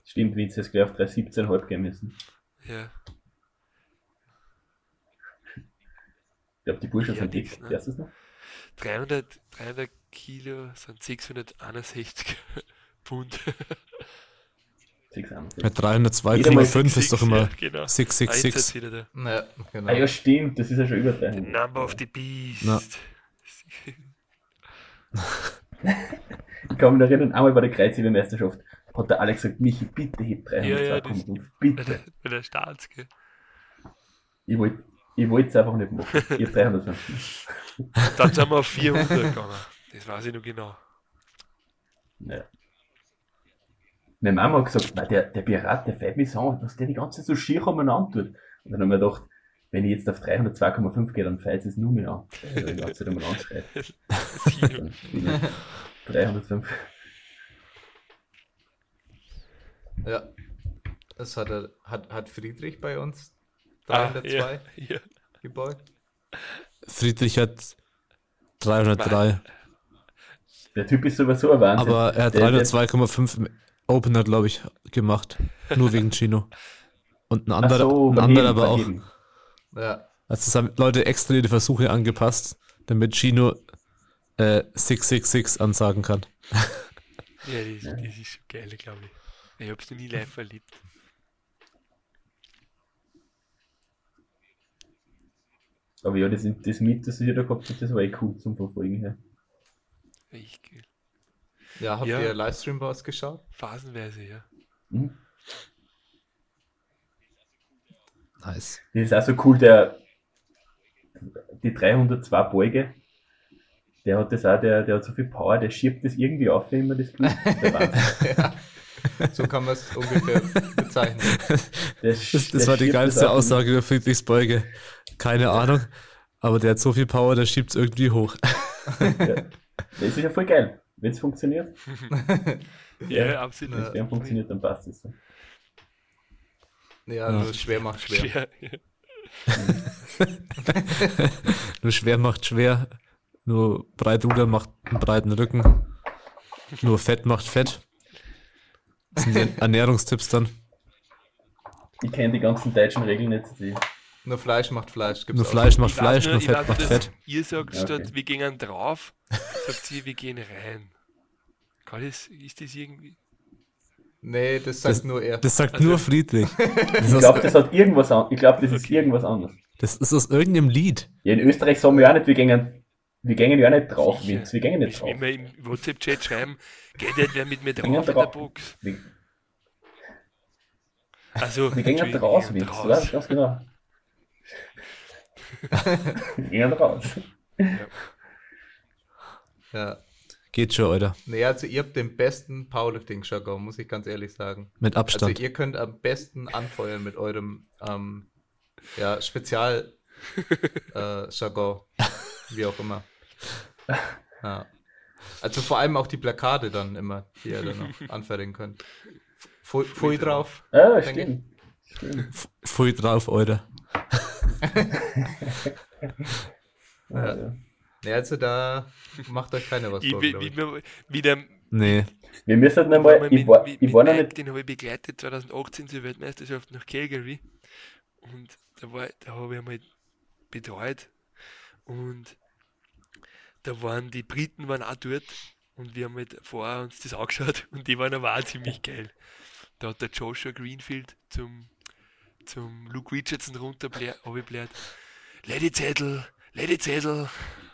Stimmt, Vince ist gleich auf 317,5 gehen müssen. Ja. Ich glaube, die Burschen sind dick. Ne? Erstes noch? 300, 300 Kilo sind 661 Pfund. 302,5 ist doch immer ja, genau. 666. Ja, genau. Ah ja, stimmt, das ist ja schon über 300. The number of the beast. ich kann mich erinnern, einmal bei der Kreuzhebemeisterschaft hat der Alex gesagt, Michi, bitte heb 302,5, ja, ja, bitte. Bei der Staats, gell? Ich wollte ich es einfach nicht machen. Ich habe 350. Dann sind wir auf 400 gegangen. Das weiß ich noch genau. Ja. Meine Mama hat gesagt, nein, der, der Pirat, der fällt mich so dass der die ganze Zeit so schier umeinander tut. Und dann haben wir gedacht, wenn ich jetzt auf 302,5 gehe, dann fällt es nur mehr an. Also, ich ganze Zeit umeinander schreit. 305. Ja. Das hat, hat, hat Friedrich bei uns 302 ah, ja, ja. gebaut. Friedrich hat 303. Der Typ ist sowieso ein Wahnsinn. Aber er hat 302,5 im Opener, glaube ich, gemacht. Nur wegen Chino. Und ein anderer, so, ein anderer aber auch. Ja. Also es haben Leute extra die Versuche angepasst, damit Chino äh, 666 ansagen kann. Ja, ja. die ist geil, glaube ich. Ich habe es noch nie live erlebt. Aber ja, das, das mit, das ihr da gehabt habt, das war eh cool zum Verfolgen her. Echt cool. Ja, habt ja. ihr Livestream bei uns geschaut? Phasenweise, ja. Mhm. Nice. Das ist auch so cool, der die 302 Beuge, der hat das auch, der, der hat so viel Power, der schiebt das irgendwie auf, wenn man das tut. Ja. So kann man es ungefähr bezeichnen. Das, das, das war die geilste Aussage über Friedrichs Beuge. Keine Ahnung, aber der hat so viel Power, der schiebt es irgendwie hoch. Ja. Das ist ja voll geil, wenn es funktioniert. ja, ja, absolut. Wenn es funktioniert, dann passt es. Ja, ja. nur schwer macht schwer. schwer nur schwer macht schwer. Nur Breitrudern macht einen breiten Rücken. Nur Fett macht Fett. Das sind die Ernährungstipps dann. Ich kenne die ganzen deutschen Regeln nicht. Die nur Fleisch macht Fleisch. Gibt's nur Fleisch macht Fleisch, nur, nur Fett macht Fett. Ihr sagt ja, okay. statt, wir gehen drauf, sagt sie, wir gehen rein. Kann das, ist das irgendwie. Nee, das sagt das, nur er. Das sagt also, nur Friedrich. ich glaube, das hat irgendwas an, Ich glaube, das ist okay. irgendwas anderes. Das ist aus irgendeinem Lied. Ja, in Österreich sagen wir auch nicht, wir gehen, wir gehen ja nicht drauf, Vince. Wir gehen nicht drauf. Wenn wir im WhatsApp-Chat schreiben, geht nicht wer mit mir drauf in der Box. Wir, also, wir gehen nicht raus, Vince. Raus. Ganz genau. Gehen raus. Ja. ja. Geht schon, oder? Naja, also ihr habt den besten Powerlifting-Jargon, muss ich ganz ehrlich sagen. Mit Abstand. Also ihr könnt am besten anfeuern mit eurem ähm, ja, Spezial äh, wie auch immer. Ja. Also vor allem auch die Plakate dann immer, die ihr dann noch anfertigen könnt. Pfui drauf. Ah, stimmt. Pfui drauf, Alter ja. ja. also da macht euch keiner was vor. Wie, wie, wie der, nee. Wir müssen halt nochmal, ich war, ich war noch nicht... Den habe ich begleitet 2018 zur Weltmeisterschaft nach Calgary und da, war, da habe ich einmal betreut und da waren die Briten waren auch dort und wir haben halt vorher uns das angeschaut und die waren aber auch ziemlich geil. da hat der Joshua Greenfield zum, zum Luke Richardson runterbläht. Lady Zettel, Lady Zettel.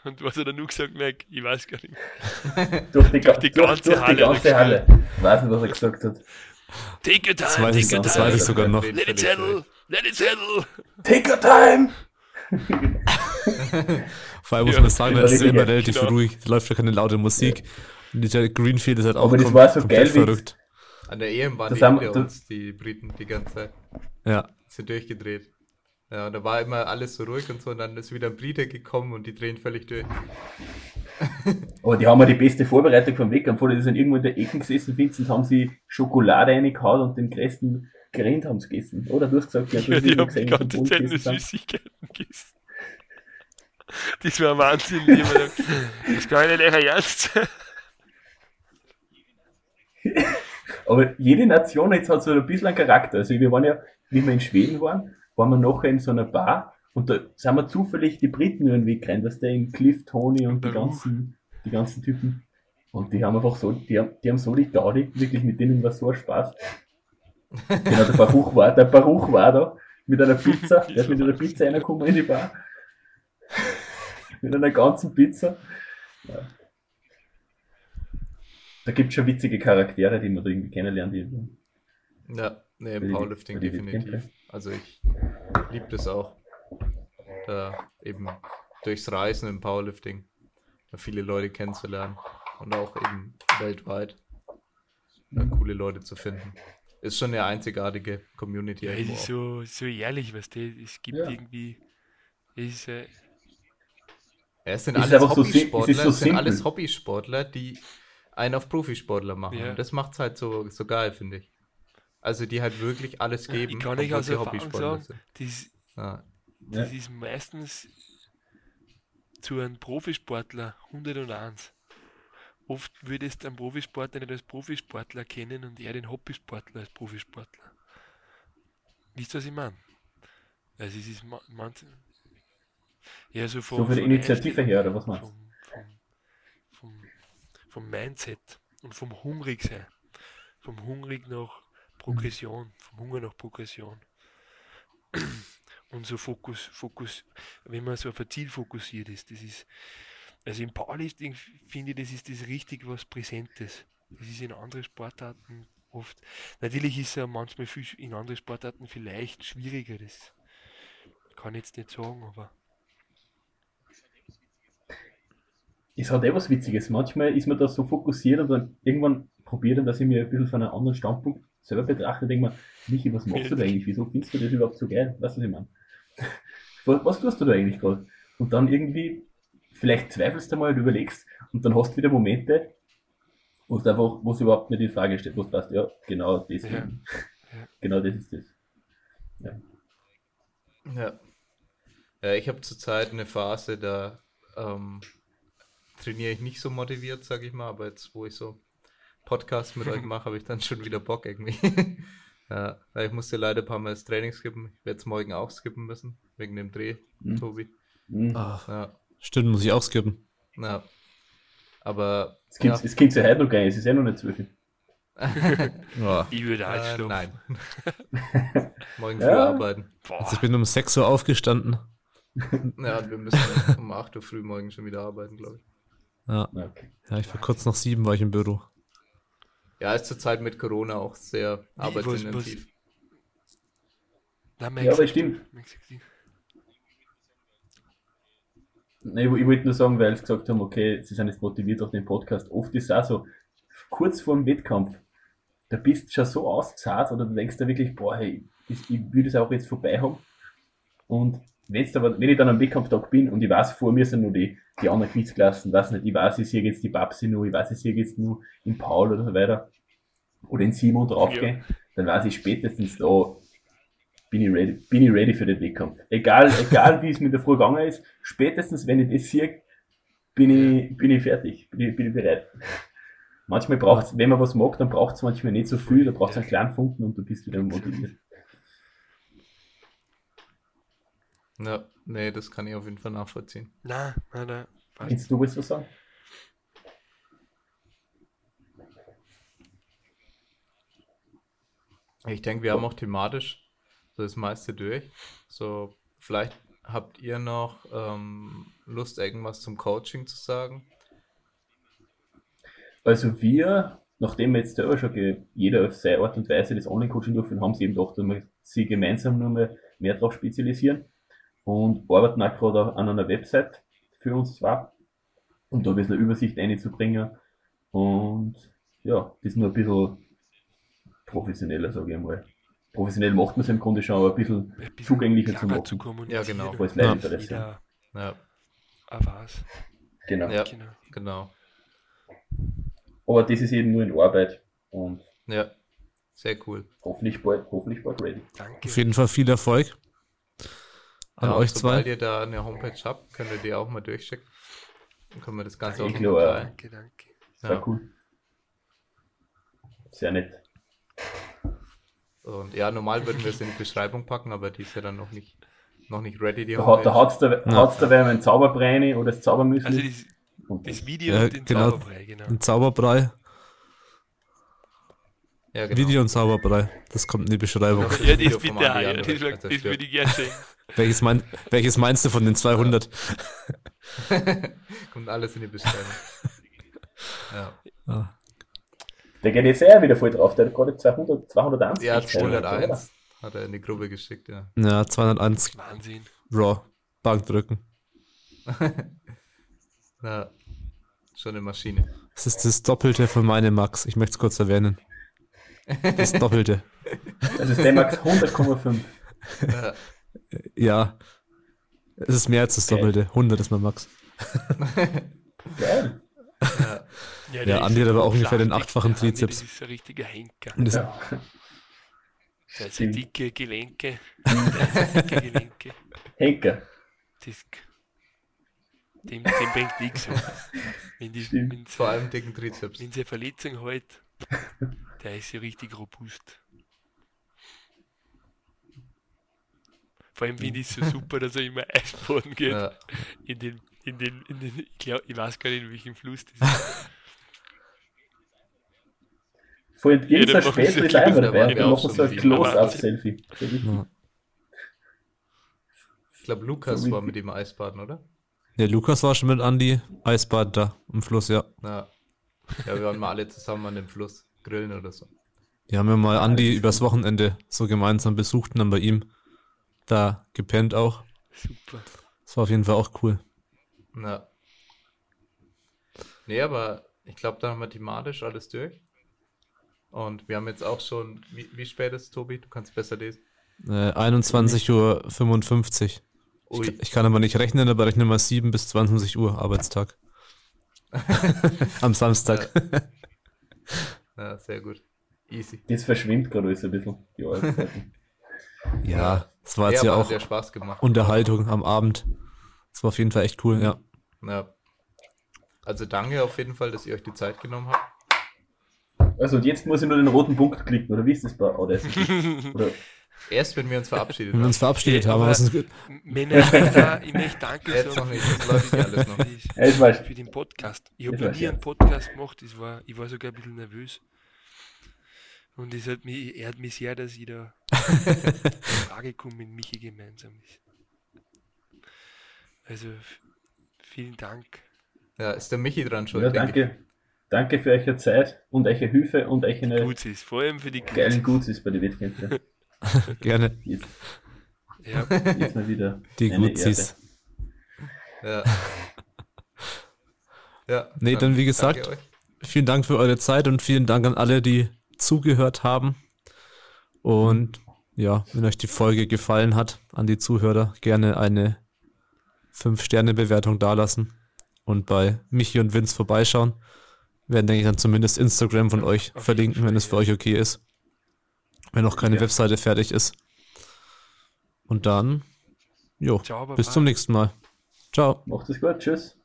Und was hat er nur gesagt, Mac? Ich weiß gar nicht. durch, die, durch die ganze durch, Halle. Die ganze Halle. Ich weiß nicht, was er gesagt hat. Take your time, das weiß, take ich, your das weiß ich sogar noch. Lady Zettel, Lady Zettel. Take your time. Vor allem muss man sagen, es ist immer relativ genau. ruhig. Da läuft ja keine laute Musik. Ja. Und dieser Greenfield ist halt auch Aber das war so geil, verrückt. An der EM waren das die hinter uns, die Briten, die ganze Zeit. Ja. Sind durchgedreht. Ja, und da war immer alles so ruhig und so, und dann ist wieder ein Brite gekommen und die drehen völlig durch. Aber die haben ja die beste Vorbereitung vom Wettkampf, oder? Die sind irgendwo in der Ecke gesessen, Vincent, haben sie Schokolade reingehauen und den größten Grind haben sie gegessen. Oder du hast gesagt, ja, du ja, die haben gesehen, die ganze Zeit nur Süßigkeiten gegessen. Das war Wahnsinn. das kann ich nicht ernst Aber jede Nation jetzt hat so ein bisschen einen Charakter. Also wir waren ja, wie wir in Schweden waren, waren wir nachher in so einer Bar und da sind wir zufällig die Briten über den Weg rein, dass der in Cliff, Tony und die ganzen, die ganzen Typen. Und die haben einfach so, die haben, die haben so die Gaudi, wirklich mit denen war so ein Spaß. genau, der Baruch war, der Baruch war da mit einer Pizza, der ist mit einer Pizza reingekommen in die Bar. mit einer ganzen Pizza. Ja. Da gibt es schon witzige Charaktere, die man da irgendwie kennenlernt. Ja, nee, im Powerlifting definitiv. Also ich liebe das auch. Da eben durchs Reisen im Powerlifting viele Leute kennenzulernen und auch eben weltweit coole Leute zu finden. Ist schon eine einzigartige Community. Ja, es ist so, so ehrlich, was du, es gibt ja. irgendwie, es ist, äh, es sind ist alles Hobbysportler, so, so es sind alles Hobbysportler, die einen auf Profisportler machen. Ja. Das macht es halt so, so geil, finde ich. Also die halt wirklich alles geben. Ich kann nicht aus Erfahrung sagen, das, ja. das ist meistens zu einem Profisportler 101. Oft würdest du einen Profisportler nicht als Profisportler kennen und er den Hobbysportler als Profisportler. Wisst ihr, was ich meine? Also es ist man, ja, so, von, so für die Initiative her, oder was meinst du? vom Mindset und vom Hungrigsein. Vom Hungrig nach Progression, vom Hunger nach Progression. Und so Fokus, Fokus, wenn man so auf ein Ziel fokussiert ist, das ist, also im Powerlifting finde ich, das ist das richtig was Präsentes. Das ist in anderen Sportarten oft, natürlich ist es ja manchmal viel, in anderen Sportarten vielleicht schwieriger, das kann ich jetzt nicht sagen, aber es hat eh was Witziges. Manchmal ist man da so fokussiert und dann irgendwann probiert dass ich mir ein bisschen von einem anderen Standpunkt selber betrachte denke mir, Michi, was machst du da eigentlich? Wieso findest du das überhaupt so geil? Weißt du, was ich meine? Was, was tust du da eigentlich gerade? Und dann irgendwie, vielleicht zweifelst du mal und überlegst und dann hast du wieder Momente, wo es einfach, wo es überhaupt nicht in Frage steht, wo du weißt, ja, genau das, ja. genau das ist das. Ja. Ja, ja ich habe zurzeit eine Phase, da ähm, trainiere ich nicht so motiviert, sag ich mal, aber jetzt, wo ich so Podcast mit euch mache, habe ich dann schon wieder Bock irgendwie. ja, ich musste leider ein paar Mal das Training skippen. Ich werde es morgen auch skippen müssen, wegen dem Dreh, mhm. Tobi. Mhm. Ach, ja. Stimmt, muss ich auch skippen. Ja. Aber. Es gibt ja. es ja heute noch gar nicht, es ist ja noch nicht zwölf. ja. Ich würde halt äh, Nein. morgen früh ja. arbeiten. Also ich bin um 6 Uhr aufgestanden. Ja, wir müssen um 8 Uhr früh morgen schon wieder arbeiten, glaube ich. Ja. Okay. ja, ich war kurz nach sieben war ich im Büro. Ja, ist zur Zeit mit Corona auch sehr arbeitsintensiv. ja, aber stimmt. Nee, ich wollte nur sagen, weil sie gesagt haben, okay, sie sind jetzt motiviert auf den Podcast. Oft ist es auch so, kurz vor dem Wettkampf, da bist du schon so ausgezahlt oder du denkst da wirklich, boah, hey, ich, ich würde es auch jetzt vorbei haben. Und wenn's aber, wenn ich dann am Wettkampftag bin und ich weiß, vor mir sind nur die, die anderen Quizklassen, weiß nicht, ich weiß, ich sehe jetzt die Babsi nur, ich weiß, ich sehe jetzt nur in Paul oder so weiter, oder in Simon draufgehen, ja. dann weiß ich spätestens da, bin ich ready, bin ich ready für den Wettkampf. Egal, egal wie es mit der Früh gegangen ist, spätestens wenn ich das sehe, bin ich, bin ich fertig, bin ich, bin ich bereit. Manchmal braucht es, wenn man was mag, dann braucht es manchmal nicht so viel, da braucht es einen kleinen Funken und du bist wieder motiviert. Ja, nee, das kann ich auf jeden Fall nachvollziehen. Na, na, na. Willst du was sagen? Ich denke, wir haben auch thematisch das meiste durch. So, vielleicht habt ihr noch ähm, Lust, irgendwas zum Coaching zu sagen? Also wir, nachdem jetzt selber schon jeder auf seine Art und Weise das Online-Coaching durchführen, haben sie eben gedacht, dass wir sie gemeinsam nur mehr, mehr darauf spezialisieren und arbeiten auch gerade an einer Website für uns zwar, um da ein bisschen eine Übersicht einzubringen und ja, das nur ein bisschen professioneller, sage ich einmal. Professionell macht man es im Grunde schon, aber ein bisschen, ein bisschen zugänglicher zu machen. Zu ja, genau. Falls Leute ja. Ja. Ah, was? Genau. Ja, genau. genau. Aber das ist eben nur in Arbeit und ja, sehr cool. Hoffentlich bald, hoffentlich bald ready. Danke. Auf jeden Fall viel Erfolg an ja, euch zwei. Sobald ihr da eine Homepage habt, könnt ihr die auch mal durchschicken. Dann können wir das Ganze danke, auch noch klar, Danke, danke. Sehr ja. cool. Sehr nett. Und ja, normal würden wir es in die Beschreibung packen, aber die ist ja dann noch nicht, noch nicht ready. Die da hat es da, ja. da wer einen Zauberbreine oder das Zaubermüsli. Also das, das Video ja, und den genau, Zauberbrei, genau. Ein Zauberbrei. Ja, genau. Video und Zauberbrei. Das kommt in die Beschreibung. Ja, das bitte, ja, das, das, das würde ich gerne sehen. Welches, mein, welches meinst du von den 200? kommt alles in die Beschreibung. Ja. Ah. Der geht jetzt eher wieder voll drauf. Der hat gerade 200, 201. Ja, 201 hat er in die Gruppe geschickt, ja. Ja, 201. Wahnsinn. Raw. Bankdrücken. Na, schon eine Maschine. Das ist das Doppelte von meinem Max. Ich möchte es kurz erwähnen. Das Doppelte. Das ist der Max 100,5. Ja. ja. Es ist mehr als das Doppelte. 100 ist mein Max. Geil. Ja, ja, ja Andi hat aber auch ungefähr den achtfachen Trizeps. Das ist ein richtiger Henker. Ja. Der hat so dicke Gelenke. dicke Gelenke. Henker. Das dem, dem bringt nichts. Wenn die, wenn Vor allem dicken Trizeps. Wenn sie eine Verletzung hat, der ist ja richtig robust. Vor allem finde ich es so super, dass er immer Eisboden geht. Ja. In den, in den, in den, ich, glaub, ich weiß gar nicht, in welchem Fluss das ist. Vor allem gibt es später ist einfach dabei. Wir machen so ein Close-Up-Selfie. Ich glaube, Lukas so war mit ihm Eisbaden, oder? Ja, Lukas war schon mit Andi Eisbad da am Fluss, ja. Ja, ja wir waren mal alle zusammen an dem Fluss grillen oder so. Die haben ja mal Andi übers Wochenende so gemeinsam besucht und dann bei ihm da gepennt auch. Super. Das war auf jeden Fall auch cool. Ja. Nee, aber ich glaube, da haben wir thematisch alles durch. Und wir haben jetzt auch schon, wie, wie spät ist es, Tobi? Du kannst besser lesen. Äh, 21.55 Uhr. Ich, ich, kann aber nicht rechnen, aber rechne mal 7 bis 22 Uhr Arbeitstag. Am Samstag. Ja. ja. sehr gut. Easy. Das verschwimmt gerade alles ein bisschen, die Arbeitszeiten. ja, das war jetzt ja, ja auch Spaß gemacht. Unterhaltung am Abend. Das war auf jeden Fall echt cool, ja. ja. Also danke auf jeden Fall, dass ihr euch die Zeit genommen habt. Also und jetzt muss ich nur den roten Punkt klicken, oder wie ist das bei Audacity? Oder Erst, wenn wir uns verabschiedet haben. Wenn wir uns verabschiedet haben. Was ist Männer, ich möchte danke Jetzt noch nicht, das läuft nicht alles noch. Für den Podcast. Ich habe nie einen Podcast gemacht, ich war, ich war sogar ein bisschen nervös. Und es hat mich, ehrt mich sehr, dass ich da in Frage komme mit Michi gemeinsam ist. Also, vielen Dank. Ja, ist der Michi dran schon? Ja, danke. Danke für eure Zeit und eure Hilfe und eure Gutsis, vor allem für die geilen Gutsis bei den Wettkämpfen. Gerne. Jetzt, ja. jetzt mal wieder. Die Guzis. Ja. ja. Nee, dann, dann wie gesagt, vielen Dank für eure Zeit und vielen Dank an alle, die zugehört haben. Und ja, wenn euch die Folge gefallen hat, an die Zuhörer gerne eine 5-Sterne-Bewertung dalassen und bei Michi und Vince vorbeischauen. Werden, denke ich, dann zumindest Instagram von euch verlinken, wenn es für euch okay ist wenn noch keine ja. Webseite fertig ist. Und dann, jo, Ciao, bis zum nächsten Mal. Ciao. Macht es gut, tschüss.